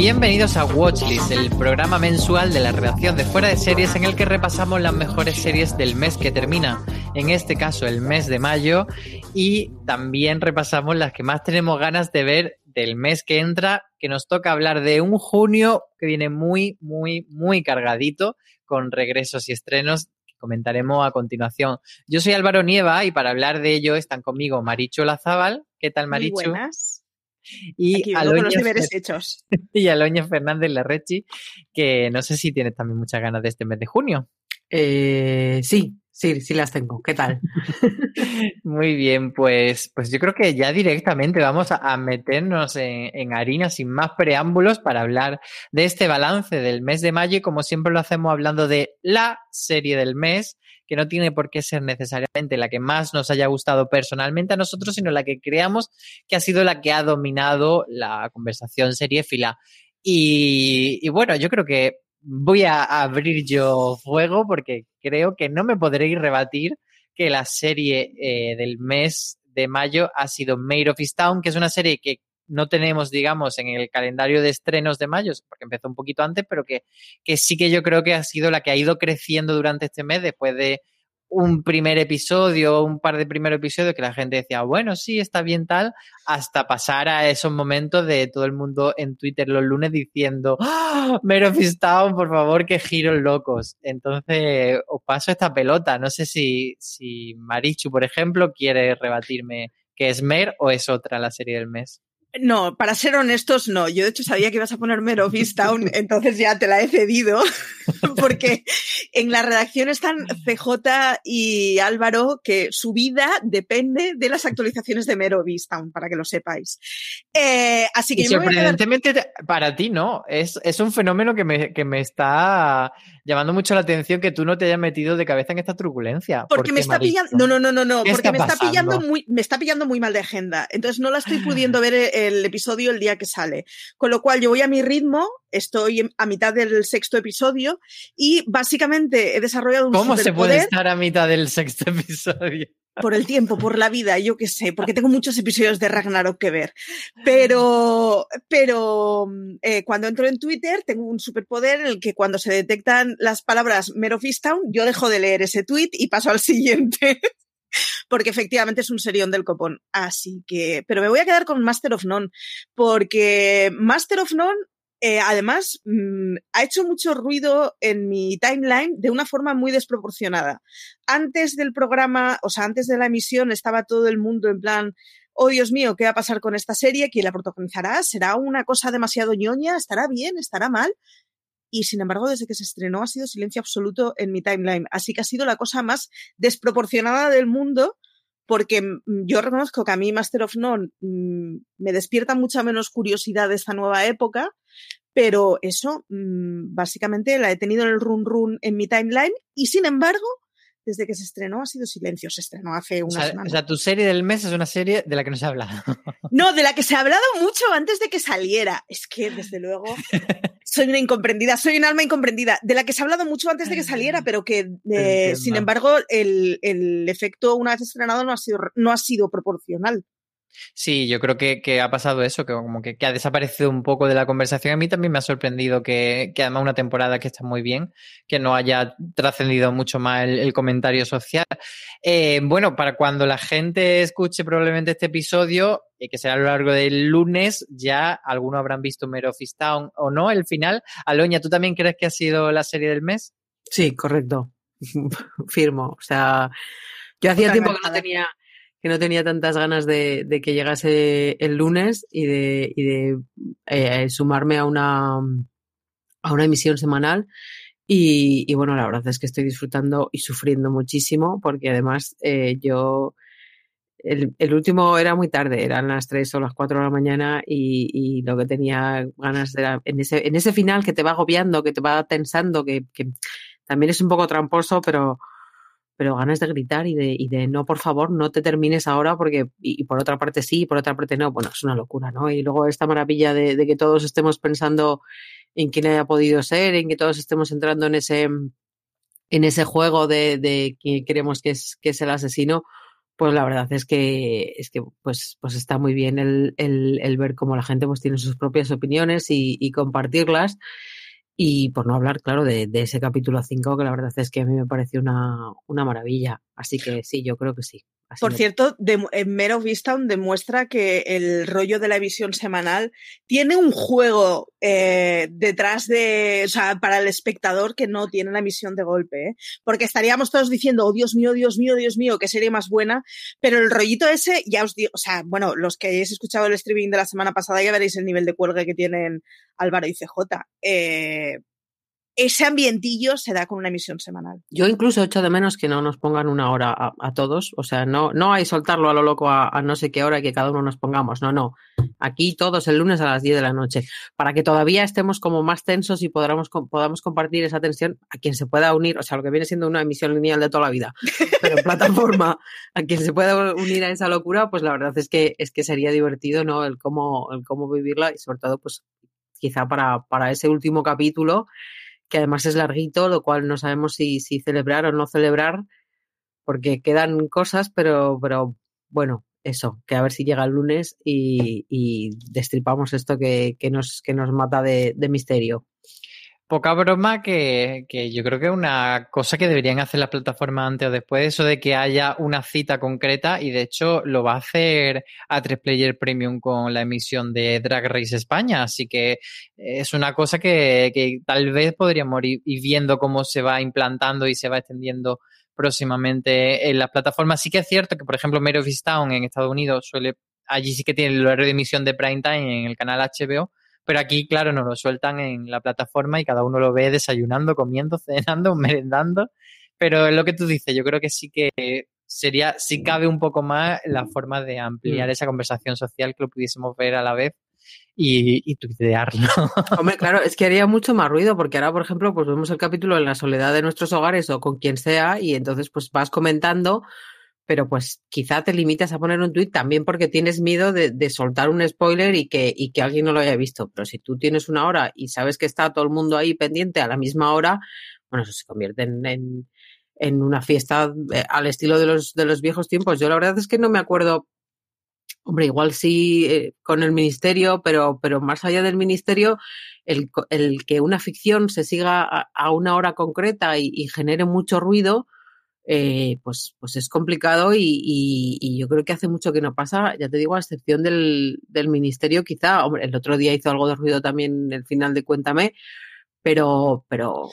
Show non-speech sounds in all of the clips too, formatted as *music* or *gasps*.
Bienvenidos a Watchlist, el programa mensual de la redacción de Fuera de Series en el que repasamos las mejores series del mes que termina, en este caso el mes de mayo, y también repasamos las que más tenemos ganas de ver del mes que entra, que nos toca hablar de un junio que viene muy, muy, muy cargadito, con regresos y estrenos que comentaremos a continuación. Yo soy Álvaro Nieva y para hablar de ello están conmigo Marichu Lazábal. ¿Qué tal, Marichu? Muy buenas. Y Aloña, los deberes hechos. *laughs* y Aloña Fernández Larrechi, que no sé si tienes también muchas ganas de este mes de junio. Eh, sí, sí, sí las tengo. ¿Qué tal? *laughs* Muy bien, pues, pues yo creo que ya directamente vamos a, a meternos en, en, harina sin más preámbulos para hablar de este balance del mes de mayo y como siempre lo hacemos hablando de la serie del mes que no tiene por qué ser necesariamente la que más nos haya gustado personalmente a nosotros, sino la que creamos que ha sido la que ha dominado la conversación seriéfila. Y, y bueno, yo creo que voy a abrir yo fuego porque creo que no me podréis rebatir que la serie eh, del mes de mayo ha sido Made of Town, que es una serie que no tenemos, digamos, en el calendario de estrenos de mayo, porque empezó un poquito antes, pero que, que sí que yo creo que ha sido la que ha ido creciendo durante este mes después de un primer episodio, un par de primeros episodios que la gente decía, bueno, sí, está bien tal, hasta pasar a esos momentos de todo el mundo en Twitter los lunes diciendo, ¡Oh, Mero Town, por favor, que giros locos. Entonces, os paso esta pelota. No sé si, si Marichu, por ejemplo, quiere rebatirme que es Mer o es otra la serie del mes. No, para ser honestos, no. Yo de hecho sabía que ibas a poner Mero Town, *laughs* entonces ya te la he cedido, *laughs* porque en la redacción están CJ y Álvaro, que su vida depende de las actualizaciones de Mero Town, para que lo sepáis. Eh, así que y sorprendentemente quedar... para ti, ¿no? Es, es un fenómeno que me, que me está llamando mucho la atención que tú no te hayas metido de cabeza en esta turbulencia. Porque me está pillando, no, no, no, no, no, porque me está pillando muy, me está pillando muy mal de agenda. Entonces no la estoy *sighs* pudiendo ver el episodio el día que sale. Con lo cual yo voy a mi ritmo, estoy a mitad del sexto episodio y básicamente he desarrollado un ¿Cómo se puede estar a mitad del sexto *laughs* episodio? por el tiempo, por la vida, yo qué sé, porque tengo muchos episodios de Ragnarok que ver. Pero, pero eh, cuando entro en Twitter tengo un superpoder en el que cuando se detectan las palabras Mero Town, yo dejo de leer ese tweet y paso al *laughs* siguiente. Porque efectivamente es un serión del copón. Así que, pero me voy a quedar con Master of None, porque Master of None eh, además, mmm, ha hecho mucho ruido en mi timeline de una forma muy desproporcionada. Antes del programa, o sea, antes de la emisión, estaba todo el mundo en plan, oh Dios mío, ¿qué va a pasar con esta serie? ¿Quién la protagonizará? ¿Será una cosa demasiado ñoña? ¿Estará bien? ¿Estará mal? Y sin embargo desde que se estrenó ha sido silencio absoluto en mi timeline. Así que ha sido la cosa más desproporcionada del mundo porque mm, yo reconozco que a mí Master of None mm, me despierta mucha menos curiosidad de esta nueva época, pero eso mm, básicamente la he tenido en el run run en mi timeline y sin embargo desde que se estrenó ha sido silencio. Se estrenó hace una semana. O sea, tu serie del mes es una serie de la que no se ha hablado. No, de la que se ha hablado mucho antes de que saliera. Es que, desde luego, *laughs* soy una incomprendida, soy un alma incomprendida. De la que se ha hablado mucho antes de que saliera, pero que, eh, sin embargo, el, el, efecto una vez estrenado no ha sido, no ha sido proporcional. Sí, yo creo que, que, ha pasado eso, que como que, que, ha desaparecido un poco de la conversación. A mí también me ha sorprendido que, que además una temporada que está muy bien, que no haya trascendido mucho más el, el comentario social. Eh, bueno, para cuando la gente escuche probablemente este episodio, eh, que será a lo largo del lunes, ya algunos habrán visto Mare of Town o no, el final. Aloña, ¿tú también crees que ha sido la serie del mes? Sí, correcto. *laughs* Firmo. O sea, yo hacía tiempo que no tenía que no tenía tantas ganas de, que llegase el lunes y de, eh, sumarme a una, a una emisión semanal. Y, bueno, la verdad es que estoy disfrutando y sufriendo muchísimo porque además eh, yo... El, último era muy tarde, eran las 3 o las 4 de la mañana y, lo que tenía ganas de en ese, en ese final que te va agobiando, que te va tensando, que también es un poco tramposo, pero, pero ganas de gritar y de, y de no, por favor, no te termines ahora porque, y, por otra parte sí, y por otra parte no, bueno, es una locura, ¿no? Y luego esta maravilla de, que todos estemos pensando en quién haya podido ser, en que todos estemos entrando en ese, en ese juego de, de quién creemos que es, que es el asesino, pues la verdad es que, es que pues, pues está muy bien el, el, el ver cómo la gente pues tiene sus propias opiniones y, y compartirlas. Y por no hablar, claro, de, ese capítulo 5, que la verdad es que a mí me pareció una, una maravilla. Así que sí, yo creo que sí. Así Por cierto, de, en Mare of Easttown demuestra que el rollo de la visión semanal tiene un juego eh, detrás de, o sea, para el espectador que no tiene la emisión de golpe, ¿eh? porque estaríamos todos diciendo, oh Dios mío, Dios mío, Dios mío, qué serie más buena, pero el rollito ese, ya os digo, o sea, bueno, los que hayáis escuchado el streaming de la semana pasada ya veréis el nivel de cuelgue que tienen Álvaro y CJ. Eh, ese ambientillo se da con una emisión semanal. Yo incluso echo de menos que no nos pongan una hora a, todos, o sea, no, no hay soltarlo a lo loco a, a, no sé qué hora y que cada uno nos pongamos, no, no. Aquí todos el lunes a las 10 de la noche, para que todavía estemos como más tensos y podamos, podamos compartir esa tensión a quien se pueda unir, o sea, lo que viene siendo una emisión lineal de toda la vida, pero en plataforma, *laughs* a quien se pueda unir a esa locura, pues la verdad es que, es que sería divertido, ¿no? El cómo, el cómo vivirla y sobre todo, pues quizá para, para ese último capítulo, que además es larguito, lo cual no sabemos si, si celebrar o no celebrar, porque quedan cosas, pero, pero bueno, eso, que a ver si llega el lunes y, y destripamos esto que, que, nos, que nos mata de, de misterio. Poca broma que, que, yo creo que es una cosa que deberían hacer las plataformas antes o después, eso de que haya una cita concreta y de hecho lo va a hacer a 3 Player Premium con la emisión de Drag Race España, así que es una cosa que, que tal vez podríamos ir, viendo cómo se va implantando y se va extendiendo próximamente en las plataformas. Sí que es cierto que, por ejemplo, Mare Town en Estados Unidos suele, allí sí que tiene el horario de emisión de prime time en el canal HBO, pero aquí, claro, nos lo sueltan en la plataforma y cada uno lo ve desayunando, comiendo, *laughs* cenando, merendando. Pero es lo que tú dices, yo creo que sí que sería, si cabe un poco más la forma de ampliar mm. esa conversación social que lo pudiésemos ver a la vez y, y tuitearlo. *laughs* Hombre, claro, es que haría mucho más ruido, porque ahora, por ejemplo, pues vemos el capítulo en la soledad de nuestros hogares o con quien sea, y entonces pues vas comentando pero pues quizá te limitas a poner un tweet también porque tienes miedo de, soltar un spoiler y que, alguien no lo haya visto. Pero si tú tienes una hora y sabes que está todo el mundo ahí pendiente a la misma hora, bueno, eso se convierte en, una fiesta eh, al estilo de los, viejos tiempos. Yo la verdad es que no me acuerdo Hombre, igual sí eh, con el ministerio, pero, más allá del ministerio, el, el que una ficción se siga a, una hora concreta y genere mucho ruido, eh, pues, pues es complicado y, y, y, yo creo que hace mucho que no pasa, ya te digo, a excepción del, del ministerio, quizá, hombre, el otro día hizo algo de ruido también el final de Cuéntame, pero, pero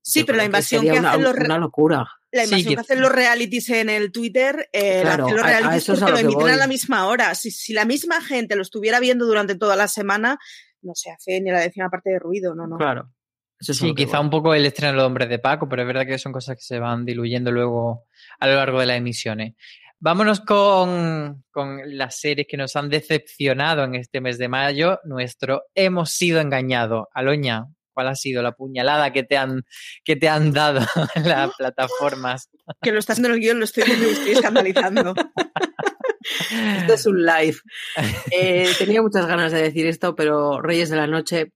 Sí, pero la invasión que, que hacen una, los una locura. La invasión que... hacen los realities en el Twitter, eh, claro, los realities a, a porque lo emiten a la misma hora. Si, si, la misma gente lo estuviera viendo durante toda la semana, no se hace ni la décima parte de ruido, no, no. Claro. Eso sí, quizá un poco el estreno de los hombres de Paco, pero es verdad que son cosas que se van diluyendo luego a lo largo de las emisiones. Vámonos con, con, las series que nos han decepcionado en este mes de mayo. Nuestro Hemos sido engañados. Aloña, ¿cuál ha sido la puñalada que te han, que te han dado *laughs* las plataformas? Que lo estás haciendo en el guion, lo estoy escandalizando. *laughs* Esto es un live. Eh, tenía muchas ganas de decir esto, pero Reyes de la Noche.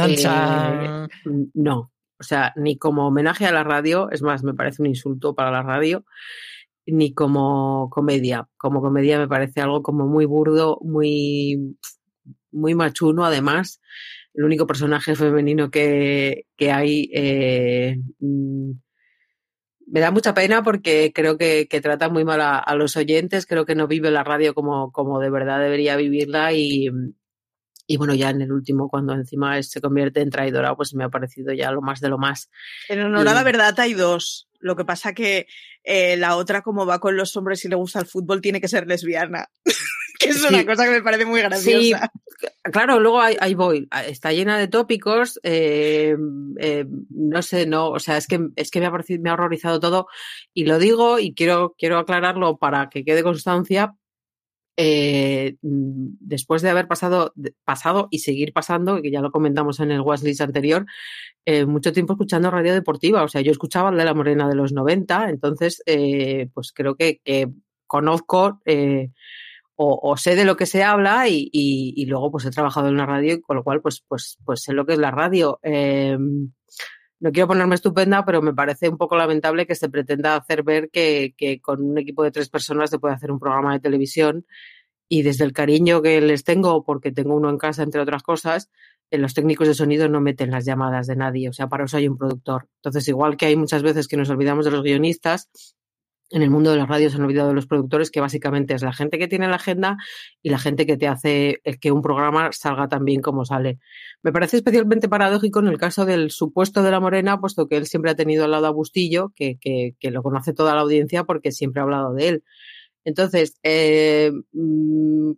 Eh, no. O sea, ni como homenaje a la radio, es más, me parece un insulto para la radio ni como comedia. Como comedia me parece algo como muy burdo, muy, muy machuno además. El único personaje femenino que, que hay eh, mm, me da mucha pena porque creo que, que trata muy mal a, a, los oyentes, creo que no vive la radio como, como de verdad debería vivirla y, y bueno, ya en el último, cuando encima se convierte en traidora, pues me ha parecido ya lo más de lo más. En honor a la verdad hay dos. Lo que pasa que eh, la otra, como va con los hombres y le gusta el fútbol, tiene que ser lesbiana. *laughs* que es una cosa que me parece muy graciosa. Sí, claro, luego ahí, ahí voy. Está llena de tópicos. Eh, eh, no sé, no, o sea, es que, es que me, ha parecido, me ha horrorizado todo. Y lo digo y quiero, quiero aclararlo para que quede constancia, eh, después de haber pasado, pasado y seguir pasando, que ya lo comentamos en el Watchlist anterior, eh, mucho tiempo escuchando radio deportiva. O sea, yo escuchaba el de la Morena de los 90, entonces, eh, pues creo que, conozco o, sé de lo que se habla y, luego pues he trabajado en la radio, con lo cual pues, pues, pues sé lo que es la radio. No quiero ponerme estupenda, pero me parece un poco lamentable que se pretenda hacer ver que, que, con un equipo de tres personas se puede hacer un programa de televisión y desde el cariño que les tengo, porque tengo uno en casa, entre otras cosas, eh, los técnicos de sonido no meten las llamadas de nadie, o sea, para eso hay un productor. Entonces, igual que hay muchas veces que nos olvidamos de los guionistas, en el mundo de las radios han olvidado de los productores, que básicamente es la gente que tiene la agenda y la gente que te hace que un programa salga tan bien como sale. Me parece especialmente paradójico en el caso del supuesto de la Morena, puesto que él siempre ha tenido al lado a Bustillo, que, que, que lo conoce toda la audiencia porque siempre ha hablado de él. Entonces, eh,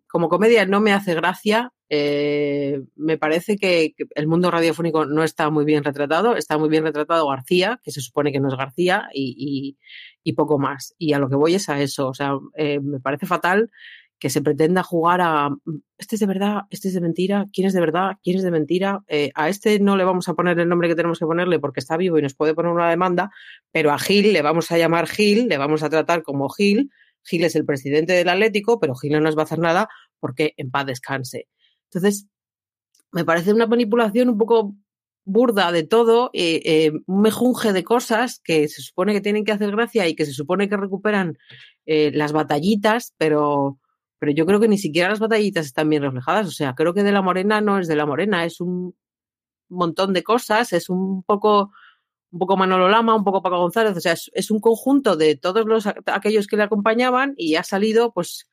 como comedia no me hace gracia. Eh, me parece que, el mundo radiofónico no está muy bien retratado. Está muy bien retratado García, que se supone que no es García, y, poco más. Y a lo que voy es a eso. O sea, eh, me parece fatal que se pretenda jugar a este es de verdad, este es de mentira, quién es de verdad, quién es de mentira. Eh, a este no le vamos a poner el nombre que tenemos que ponerle porque está vivo y nos puede poner una demanda, pero a Gil le vamos a llamar Gil, le vamos a tratar como Gil. Gil es el presidente del Atlético, pero Gil no nos va a hacer nada porque en paz descanse. Entonces, me parece una manipulación un poco burda de todo, eh, eh, un mejunje de cosas que se supone que tienen que hacer gracia y que se supone que recuperan eh, las batallitas, pero, pero yo creo que ni siquiera las batallitas están bien reflejadas. O sea, creo que de la morena no es de la morena, es un montón de cosas, es un poco un poco Manolo Lama, un poco Paco González, o sea, es, un conjunto de todos los aquellos que le acompañaban y ha salido pues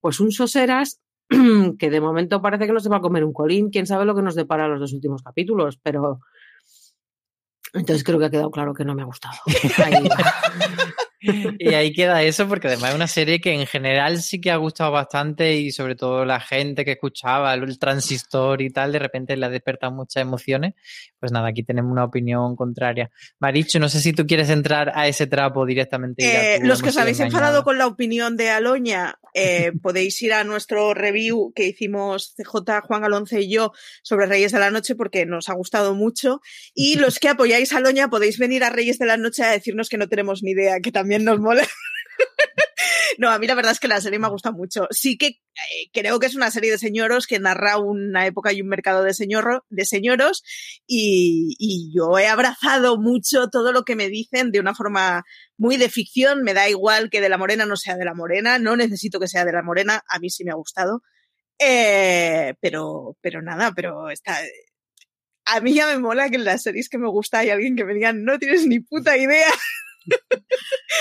pues un soseras *clears throat* que de momento parece que no se va a comer un colín, quién sabe lo que nos depara los dos últimos capítulos, pero entonces creo que ha quedado claro que no me ha gustado. *laughs* Ahí y ahí queda eso, porque además es una serie que en general sí que ha gustado bastante y sobre todo la gente que escuchaba el transistor y tal, de repente le ha despertado muchas emociones. Pues nada, aquí tenemos una opinión contraria. Maricho, no sé si tú quieres entrar a ese trapo directamente. Eh, los que os habéis engañado. enfadado con la opinión de Aloña, eh, *laughs* podéis ir a nuestro review que hicimos CJ, Juan Alonce y yo sobre Reyes de la Noche porque nos ha gustado mucho. Y los que apoyáis a Aloña podéis venir a Reyes de la Noche a decirnos que no tenemos ni idea, que también nos mola. *laughs* No, a mí la verdad es que la serie me gusta mucho. Sí que eh, creo que es una serie de señoros que narra una época y un mercado de, señor, de señoros y, y, yo he abrazado mucho todo lo que me dicen de una forma muy de ficción. Me da igual que de la morena no sea de la morena, no necesito que sea de la morena, a mí sí me ha gustado. Eh, pero, pero nada, pero está, a mí ya me mola que en las series que me gusta hay alguien que me diga, no tienes ni puta idea. *laughs*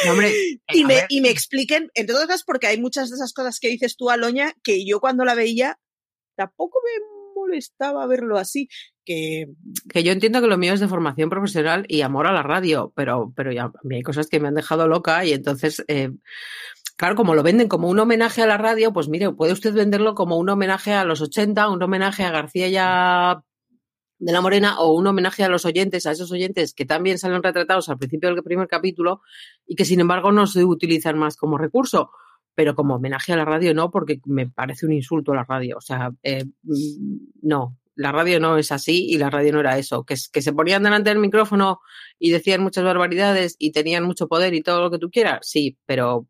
No, hombre, y, me, y, me, expliquen, entre otras porque hay muchas de esas cosas que dices tú, Aloña, que yo cuando la veía tampoco me molestaba verlo así. Que... que yo entiendo que lo mío es de formación profesional y amor a la radio, pero, pero ya, a mí hay cosas que me han dejado loca y entonces, eh, claro, como lo venden como un homenaje a la radio, pues mire, puede usted venderlo como un homenaje a los 80, un homenaje a García ya de la Morena o un homenaje a los oyentes, a esos oyentes que también salen retratados al principio del primer capítulo y que sin embargo no se utilizan más como recurso, pero como homenaje a la radio no, porque me parece un insulto a la radio. O sea, eh, mm, no, la radio no es así y la radio no era eso, que, que se ponían delante del micrófono y decían muchas barbaridades y tenían mucho poder y todo lo que tú quieras, sí, pero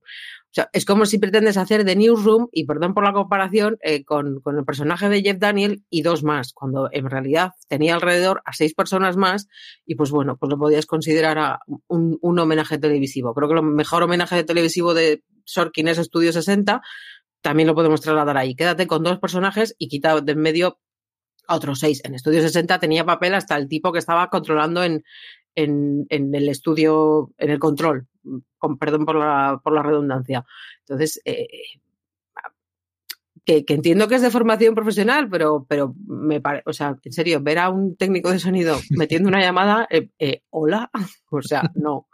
es como si pretendes hacer de Newsroom, y perdón por la comparación, eh, con, el personaje de Jeff Daniel y dos más, cuando en realidad tenía alrededor a seis personas más, y pues bueno, pues lo podías considerar a un, homenaje televisivo. Creo que el mejor homenaje televisivo de Sorkin es Estudio 60, también lo podemos trasladar ahí. Quédate con dos personajes y quita de en medio a otros seis. En Estudio 60 tenía papel hasta el tipo que estaba controlando en, en, en el estudio, en el control, con perdón por la, por la redundancia. Entonces, eh, que, que, entiendo que es de formación profesional, pero, pero me parece, o sea, en serio, ver a un técnico de sonido metiendo una llamada, eh, eh, hola, *laughs* o sea, no.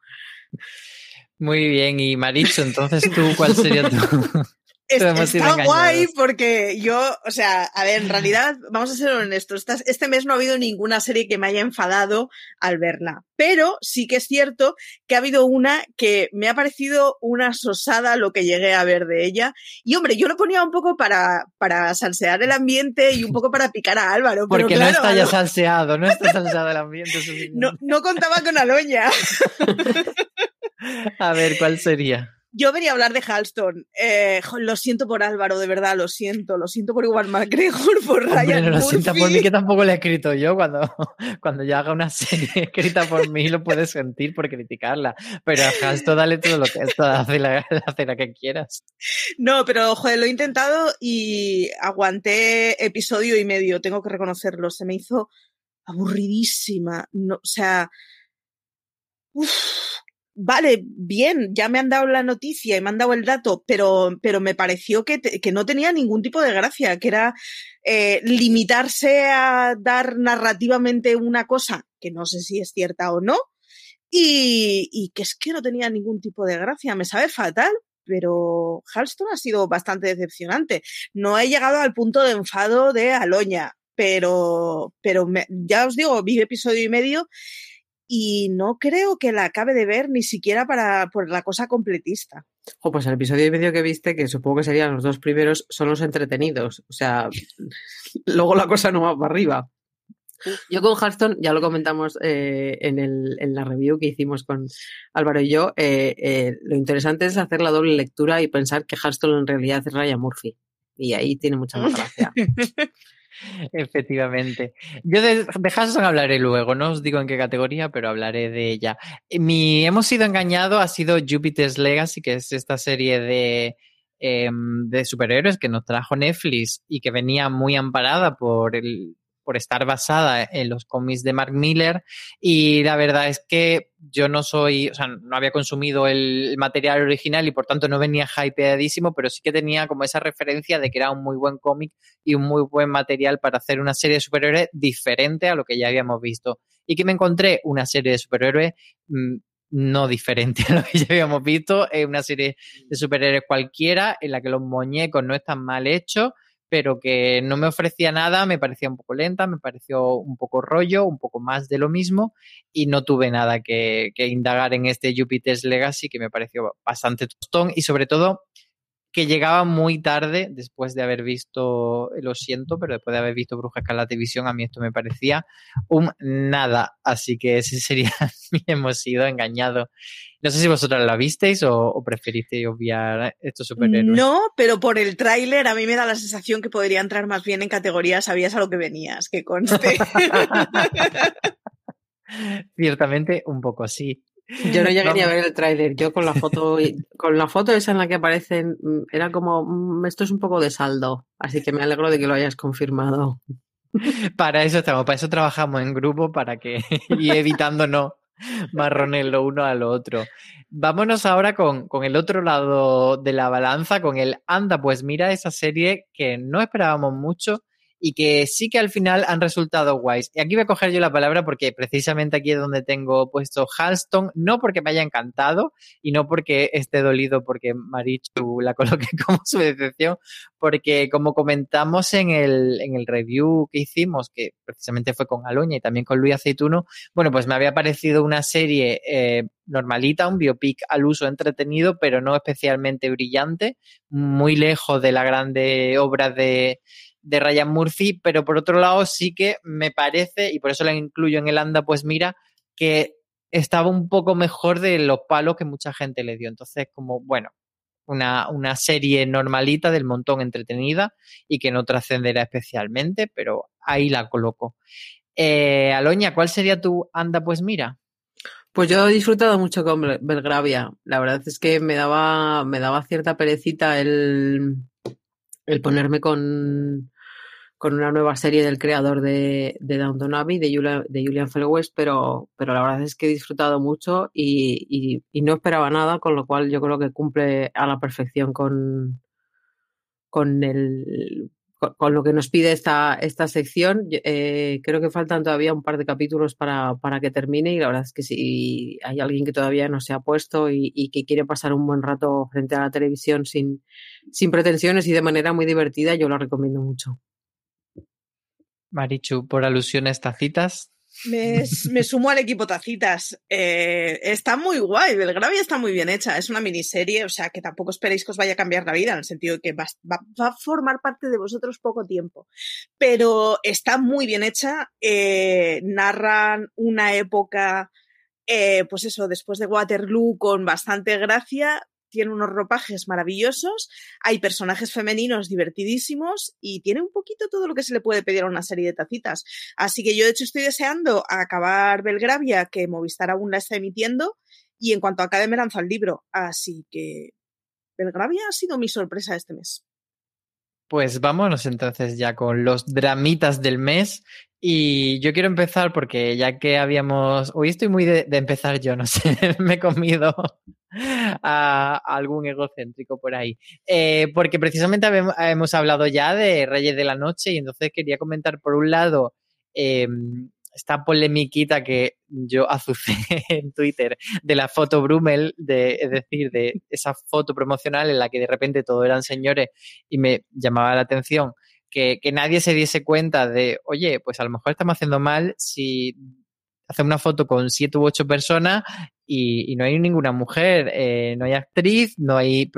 Muy bien, y Maricho, entonces tú, ¿cuál sería tu, *laughs* Está guay porque yo, o sea, a ver, en realidad, vamos a ser honestos, este mes no ha habido ninguna serie que me haya enfadado al verla, pero sí que es cierto que ha habido una que me ha parecido una sosada lo que llegué a ver de ella. Y hombre, yo lo ponía un poco para, para salsear el ambiente y un poco para picar a Álvaro. Porque pero claro, no está ya salseado, no está *laughs* salseado el ambiente. no, no contaba con Aloña. *laughs* a ver, ¿cuál sería? Yo venía a hablar de Halston. Eh, lo siento por Álvaro, de verdad, lo siento. Lo siento por Igual McGregor, por Ryan Hombre, no lo siento por mí, que tampoco lo he escrito yo. Cuando, *laughs* cuando yo haga una serie *laughs* escrita por mí, lo puedes sentir por criticarla. Pero a Halston dale todo lo que *laughs* hace la, la que quieras. No, pero joder, lo he intentado y aguanté episodio y medio, tengo que reconocerlo. Se me hizo aburridísima. No, o sea. Uf, vale, bien, ya me han dado la noticia y me han dado el dato, pero, pero me pareció que, que no tenía ningún tipo de gracia, que era eh, limitarse a dar narrativamente una cosa que no sé si es cierta o no, y, y que es que no tenía ningún tipo de gracia. Me sabe fatal, pero Halston ha sido bastante decepcionante. No he llegado al punto de enfado de Aloña, pero, pero me, ya os digo, vi episodio y medio y no creo que la acabe de ver ni siquiera para por la cosa completista. Oh, pues el episodio y medio que viste, que supongo que serían los dos primeros, son los entretenidos. O sea, *laughs* luego la cosa no va para arriba. Yo con Hearthstone, ya lo comentamos eh, en, el, en, la review que hicimos con Álvaro y yo, eh, eh, lo interesante es hacer la doble lectura y pensar que Hearthstone en realidad es Ryan Murphy. Y ahí tiene mucha más gracia. *laughs* Efectivamente. Yo de, de hablaré luego, no os digo en qué categoría, pero hablaré de ella. Mi Hemos sido engañado ha sido Jupiter's Legacy, que es esta serie de, eh, de superhéroes que nos trajo Netflix y que venía muy amparada por el, por estar basada en los cómics de Mark Miller y la verdad es que yo no soy, o sea, no había consumido el material original y por tanto no venía hypeadísimo, pero sí que tenía como esa referencia de que era un muy buen cómic y un muy buen material para hacer una serie de superhéroes diferente a lo que ya habíamos visto. Y que me encontré una serie de superhéroes mmm, no diferente a lo que ya habíamos visto, es una serie de superhéroes cualquiera en la que los muñecos no están mal hechos, pero que no me ofrecía nada, me parecía un poco lenta, me pareció un poco rollo, un poco más de lo mismo y no tuve nada que, indagar en este Jupiter's Legacy que me pareció bastante tostón y sobre todo que llegaba muy tarde después de haber visto, lo siento, pero después de haber visto Bruja Escarlata Visión, a mí esto me parecía un nada. Así que ese sería *laughs* mi hemos sido engañado. No sé si vosotras la visteis o, o preferisteis obviar estos superhéroes. No, pero por el tráiler a mí me da la sensación que podría entrar más bien en categoría sabías a lo que venías, que conste. *laughs* Ciertamente un poco sí. Yo no llegué ni a ver el tráiler. Yo con la foto, *laughs* con la foto esa en la que aparecen, era como esto es un poco de saldo. Así que me alegro de que lo hayas confirmado. Para eso estamos, para eso trabajamos en grupo, para que *laughs* y evitándonos marrones lo uno a lo otro. Vámonos ahora con, con el otro lado de la balanza, con el anda, pues mira esa serie que no esperábamos mucho y que sí que al final han resultado guays. Y aquí voy a coger yo la palabra porque precisamente aquí es donde tengo puesto Halston, no porque me haya encantado y no porque esté dolido porque Marichu la coloque *laughs* como su decepción, porque como comentamos en el, en el review que hicimos, que precisamente fue con Aloña y también con Luis Aceituno, bueno, pues me había parecido una serie eh, normalita, un biopic al uso entretenido, pero no especialmente brillante, muy lejos de la grande obra de, de Ryan Murphy, pero por otro lado sí que me parece, y por eso la incluyo en el anda, pues mira, que estaba un poco mejor de los palos que mucha gente le dio. Entonces, como, bueno, una, una serie normalita del montón entretenida y que no trascenderá especialmente, pero ahí la coloco. Eh, Aloña, ¿cuál sería tu anda, pues mira? Pues yo he disfrutado mucho con Belgravia. La verdad es que me daba, me daba cierta perecita el, el ponerme con, con una nueva serie del creador de, de Downton Abbey, de, Julian, Julian pero, pero la verdad es que he disfrutado mucho y, no esperaba nada, con lo cual yo creo que cumple a la perfección con, con el con, lo que nos pide esta, esta sección. Eh, creo que faltan todavía un par de capítulos para, para, que termine y la verdad es que si hay alguien que todavía no se ha puesto y, que quiere pasar un buen rato frente a la televisión sin, sin pretensiones y de manera muy divertida, yo lo recomiendo mucho. Marichu, por alusiones tacitas. Me, me sumo al equipo Tacitas. Eh, está muy guay, Belgravia está muy bien hecha. Es una miniserie, o sea que tampoco esperéis que os vaya a cambiar la vida, en el sentido de que va, a formar parte de vosotros poco tiempo. Pero está muy bien hecha. Eh, narran una época, eh, pues eso, después de Waterloo, con bastante gracia, tiene unos ropajes maravillosos, hay personajes femeninos divertidísimos y tiene un poquito todo lo que se le puede pedir a una serie de tacitas. Así que yo de hecho estoy deseando acabar Belgravia, que Movistar aún la está emitiendo, y en cuanto acabe me lanzo al libro. Así que Belgravia ha sido mi sorpresa este mes. Pues vámonos entonces ya con los dramitas del mes. Y yo quiero empezar porque ya que habíamos, hoy estoy muy de, empezar yo, no *laughs* sé, me he comido a, algún egocéntrico por ahí. Eh, porque precisamente hemos hablado ya de Reyes de la Noche y entonces quería comentar por un lado eh, esta polemiquita que yo azucé *laughs* en Twitter de la foto Brummel, de, es decir, de esa foto promocional en la que de repente todos eran señores y me llamaba la atención que, que nadie se diese cuenta de, oye, pues a lo mejor estamos haciendo mal si hacer una foto con siete u ocho personas y, no hay ninguna mujer, eh, no hay actriz, no hay...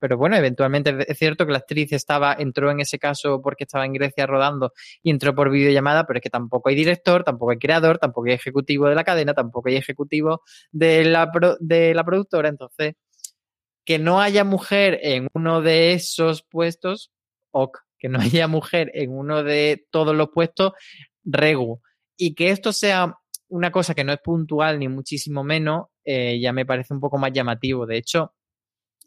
Pero, bueno, eventualmente es cierto que la actriz estaba, entró en ese caso porque estaba en Grecia rodando y entró por videollamada, pero es que tampoco hay director, tampoco hay creador, tampoco hay ejecutivo de la cadena, tampoco hay ejecutivo de la, de la productora. Entonces, que no haya mujer en uno de esos puestos, ok, que no *laughs* haya mujer en uno de todos los puestos, regu. Y que esto sea una cosa que no es puntual ni muchísimo menos, eh, ya me parece un poco más llamativo. De hecho,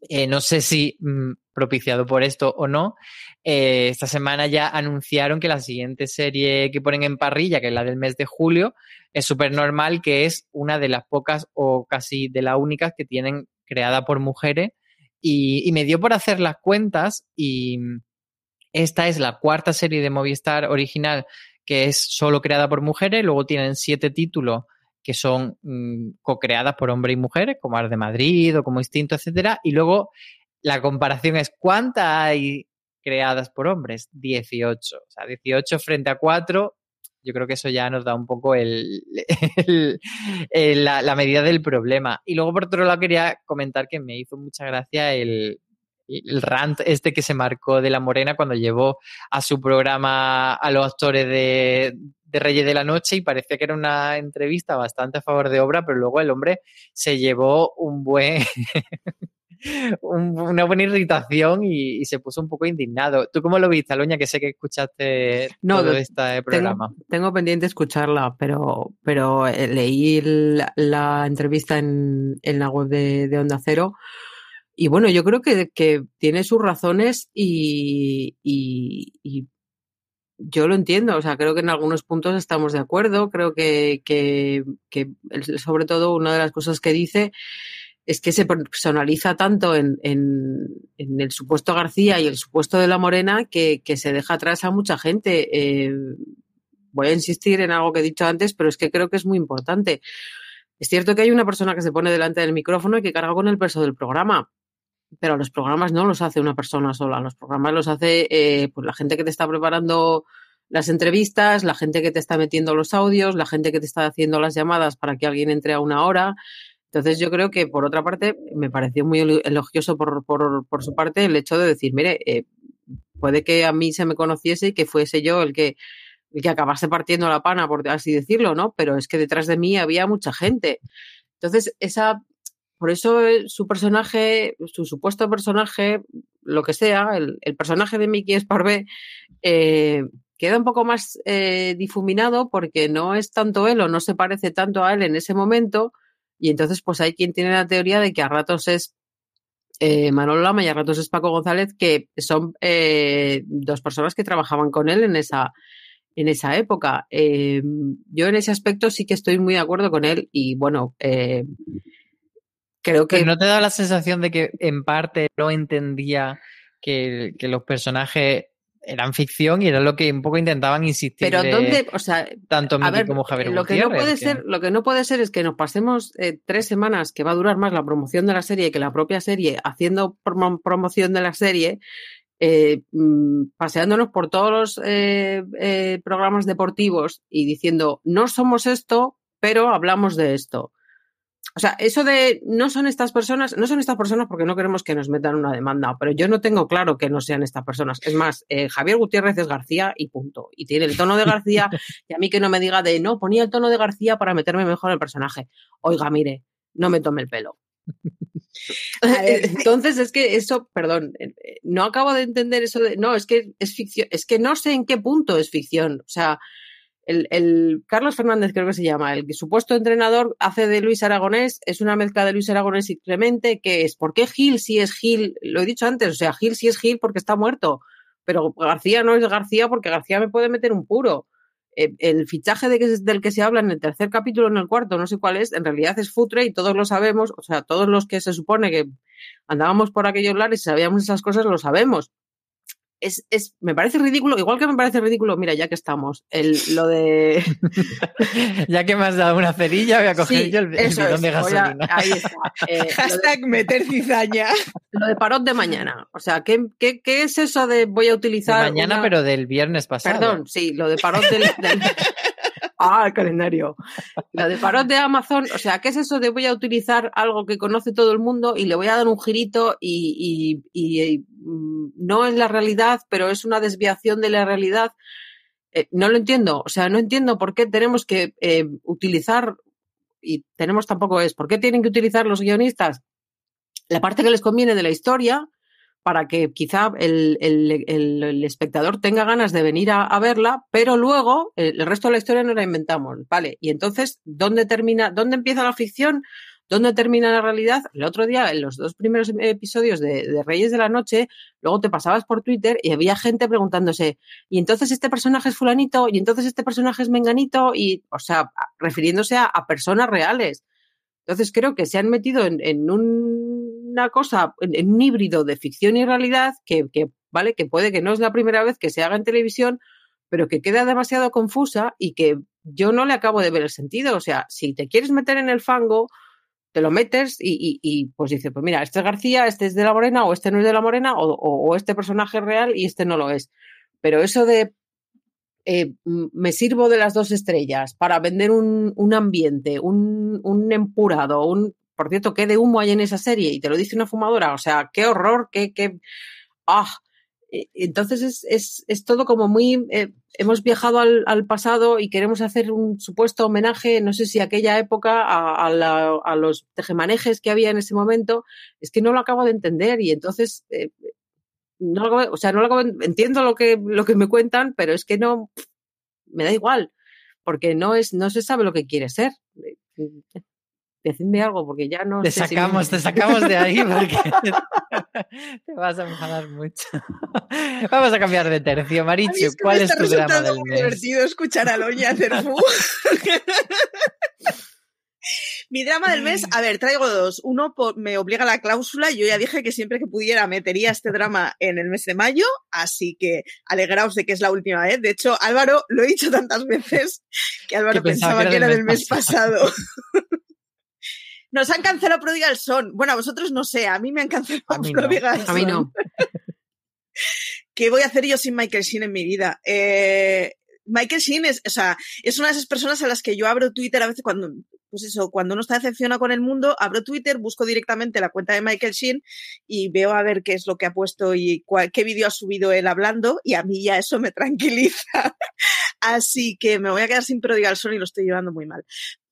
eh, no sé si mm, propiciado por esto o no, eh, esta semana ya anunciaron que la siguiente serie que ponen en parrilla, que es la del mes de julio, es súper normal, que es una de las pocas o casi de las únicas que tienen creada por mujeres. Y, y me dio por hacer las cuentas y esta es la cuarta serie de Movistar original que es solo creada por mujeres, luego tienen siete títulos que son mmm, co-creadas por hombres y mujeres, como Ar de Madrid o como Instinto, etcétera, y luego la comparación es ¿cuántas hay creadas por hombres? 18. O sea, 18 frente a 4, yo creo que eso ya nos da un poco *laughs* el, la, la, medida del problema. Y luego, por otro lado, quería comentar que me hizo mucha gracia el, el rant este que se marcó de la Morena cuando llevó a su programa a los actores de, de Reyes de la Noche y parecía que era una entrevista bastante a favor de obra, pero luego el hombre se llevó un buen... *laughs* un, una buena irritación y, y, se puso un poco indignado. ¿Tú cómo lo viste, Aloña, que sé que escuchaste no, todo este programa? Tengo, tengo, pendiente escucharla, pero, pero leí la, la entrevista en, en, la web de, de Onda Cero y bueno, yo creo que, tiene sus razones y, yo lo entiendo. O sea, creo que en algunos puntos estamos de acuerdo. Creo que, sobre todo una de las cosas que dice es que se personaliza tanto en, el supuesto García y el supuesto de la Morena que, que se deja atrás a mucha gente. Eh, voy a insistir en algo que he dicho antes, pero es que creo que es muy importante. Es cierto que hay una persona que se pone delante del micrófono y que carga con el peso del programa, pero los programas no los hace una persona sola, los programas los hace eh, pues la gente que te está preparando las entrevistas, la gente que te está metiendo los audios, la gente que te está haciendo las llamadas para que alguien entre a una hora. Entonces yo creo que por otra parte me pareció muy elogioso por, por, por su parte el hecho de decir, mire, eh, puede que a mí se me conociese y que fuese yo el que, el que acabase partiendo la pana, por así decirlo, ¿no? Pero es que detrás de mí había mucha gente. Entonces, esa, por eso eh, su personaje, su supuesto personaje, lo que sea, el, personaje de Mickey Sparvé, eh, queda un poco más eh, difuminado porque no es tanto él o no se parece tanto a él en ese momento, y entonces, pues hay quien tiene la teoría de que a ratos es eh, Lama y a ratos es Paco González, que son dos personas que trabajaban con él en esa, en esa época. Yo en ese aspecto sí que estoy muy de acuerdo con él y bueno, creo que... Pero ¿No te da la sensación de que en parte no entendía que, que los personajes eran ficción y era lo que un poco intentaban insistir. Pero dónde, o sea, tanto Miki como Javier lo que no puede que... ser, lo que no puede ser es que nos pasemos eh, tres semanas que va a durar más la promoción de la serie que la propia serie haciendo prom promoción de la serie. Eh, mm, paseándonos por todos los eh, eh, programas deportivos y diciendo no somos esto, pero hablamos de esto. O sea, eso de no son estas personas, no son estas personas porque no queremos que nos metan una demanda, pero yo no tengo claro que no sean estas personas. Es más, eh, Javier Gutiérrez es García y punto. Y tiene el tono de García *laughs* y a mí que no me diga de no, ponía el tono de García para meterme mejor en el personaje. Oiga, mire, no me tome el pelo. *laughs* *laughs* Entonces es que eso, perdón, eh, no acabo de entender eso de, no, es que es ficción, es que no sé en qué punto es ficción. O sea, el, el, Carlos Fernández creo que se llama, el supuesto entrenador hace de Luis Aragonés, es una mezcla de Luis Aragonés y Clemente, que es, ¿por qué Gil si es Gil? Lo he dicho antes, o sea, Gil si es Gil porque está muerto, pero García no es García porque García me puede meter un puro. Eh, el fichaje de que, del que se habla en el tercer capítulo, en el cuarto, no sé cuál es, en realidad es Futre y todos lo sabemos, o sea, todos los que se supone que andábamos por aquellos lares y sabíamos esas cosas, lo sabemos es, es, me parece ridículo, igual que me parece ridículo, mira, ya que estamos, el, lo de... *laughs* ya que me has dado una cerilla, voy a coger sí, yo el, el bidón de gasolina. A, ahí está. *laughs* Eh, Hashtag de, *laughs* meter cizaña. Lo de parot de mañana. O sea, ¿qué, qué, qué es eso de voy a utilizar... De mañana, una... pero del viernes pasado. Perdón, sí, lo de parot del... del... Ah, el calendario. Lo de parot de Amazon, o sea, ¿qué es eso de voy a utilizar algo que conoce todo el mundo y le voy a dar un girito y, y, y, y no es la realidad, pero es una desviación de la realidad? Eh, no lo entiendo. O sea, no entiendo por qué tenemos que eh, utilizar, y tenemos tampoco es, ¿por qué tienen que utilizar los guionistas la parte que les conviene de la historia? para que quizá el, el, el, espectador tenga ganas de venir a, a, verla, pero luego el resto de la historia no la inventamos, ¿vale? Y entonces, ¿dónde termina, dónde empieza la ficción? ¿Dónde termina la realidad? El otro día, en los dos primeros episodios de, Reyes de la Noche, luego te pasabas por Twitter y había gente preguntándose, y entonces este personaje es fulanito, y entonces este personaje es menganito, y, o sea, refiriéndose a, personas reales. Entonces creo que se han metido en, en un, una cosa, en, en, un híbrido de ficción y realidad que, que, vale, que puede que no es la primera vez que se haga en televisión, pero que queda demasiado confusa y que yo no le acabo de ver el sentido. O sea, si te quieres meter en el fango, te lo metes y, y, pues dices, pues mira, este es García, este es de la Morena, o este no es de la Morena, o, o, o este personaje es real y este no lo es. Pero eso de eh, me sirvo de las dos estrellas para vender un, un ambiente, un, un, empurado, un, por cierto, qué de humo hay en esa serie y te lo dice una fumadora, o sea, qué horror, qué, qué, ah, entonces es, es, es todo como muy, eh, hemos viajado al, pasado y queremos hacer un supuesto homenaje, no sé si aquella época, a, a, la, a los tejemanejes que había en ese momento, es que no lo acabo de entender y entonces eh, no lo, o sea, no lo, entiendo lo que, lo que me cuentan, pero es que no, me da igual, porque no es, no se sabe lo que quiere ser. Decidme algo, porque ya no te sé sacamos, si... te sacamos de ahí *laughs* porque *laughs* te vas a enfadar mucho. Vamos a cambiar de tercio, Marichu. Es ¿Cuál es tu drama del mes? divertido escuchar a Loña hacer *laughs* Mi drama del mes, a ver, traigo dos. Uno me obliga a la cláusula. Yo ya dije que siempre que pudiera metería este drama en el mes de mayo, así que alegraos de que es la última vez. De hecho, Álvaro, lo he dicho tantas veces que Álvaro pensaba, que era, del mes pasado. Nos han cancelado Prodigal Son. Bueno, a vosotros no sé, a mí me han cancelado Prodigal Son. A mí no. *laughs* ¿Qué voy a hacer yo sin Michael Sheen en mi vida? Eh, Michael Sheen es, o sea, es una de esas personas a las que yo abro Twitter a veces cuando, pues eso, cuando uno está decepcionado con el mundo, abro Twitter, busco directamente la cuenta de Michael Sheen y veo a ver qué es lo que ha puesto y qué vídeo ha subido él hablando y a mí ya eso me tranquiliza. *laughs* Así que me voy a quedar sin Prodigal Son y lo estoy llevando muy mal.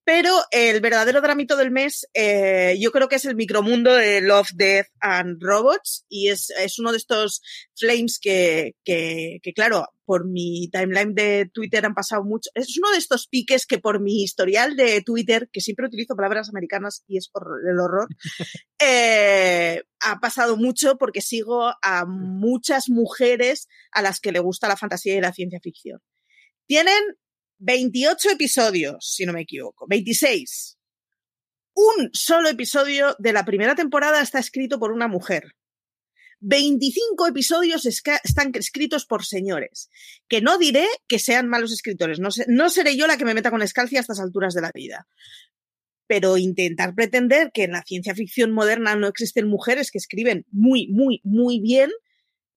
Pero el verdadero dramito del mes, eh, yo creo que es el micromundo de Love, Death and Robots. Y es, es uno de estos flames que, que, que, claro, por mi timeline de Twitter han pasado mucho. Es uno de estos piques que por mi historial de Twitter, que siempre utilizo palabras americanas y es el horror, *laughs* eh, ha pasado mucho porque sigo a muchas mujeres a las que le gusta la fantasía y la ciencia ficción. Tienen 28 episodios, si no me equivoco, 26. Un solo episodio de la primera temporada está escrito por una mujer. 25 episodios están escritos por señores, que no diré que sean malos escritores, no, seré yo la que me meta con escalcia a estas alturas de la vida. Pero intentar pretender que en la ciencia ficción moderna no existen mujeres que escriben muy, muy, muy bien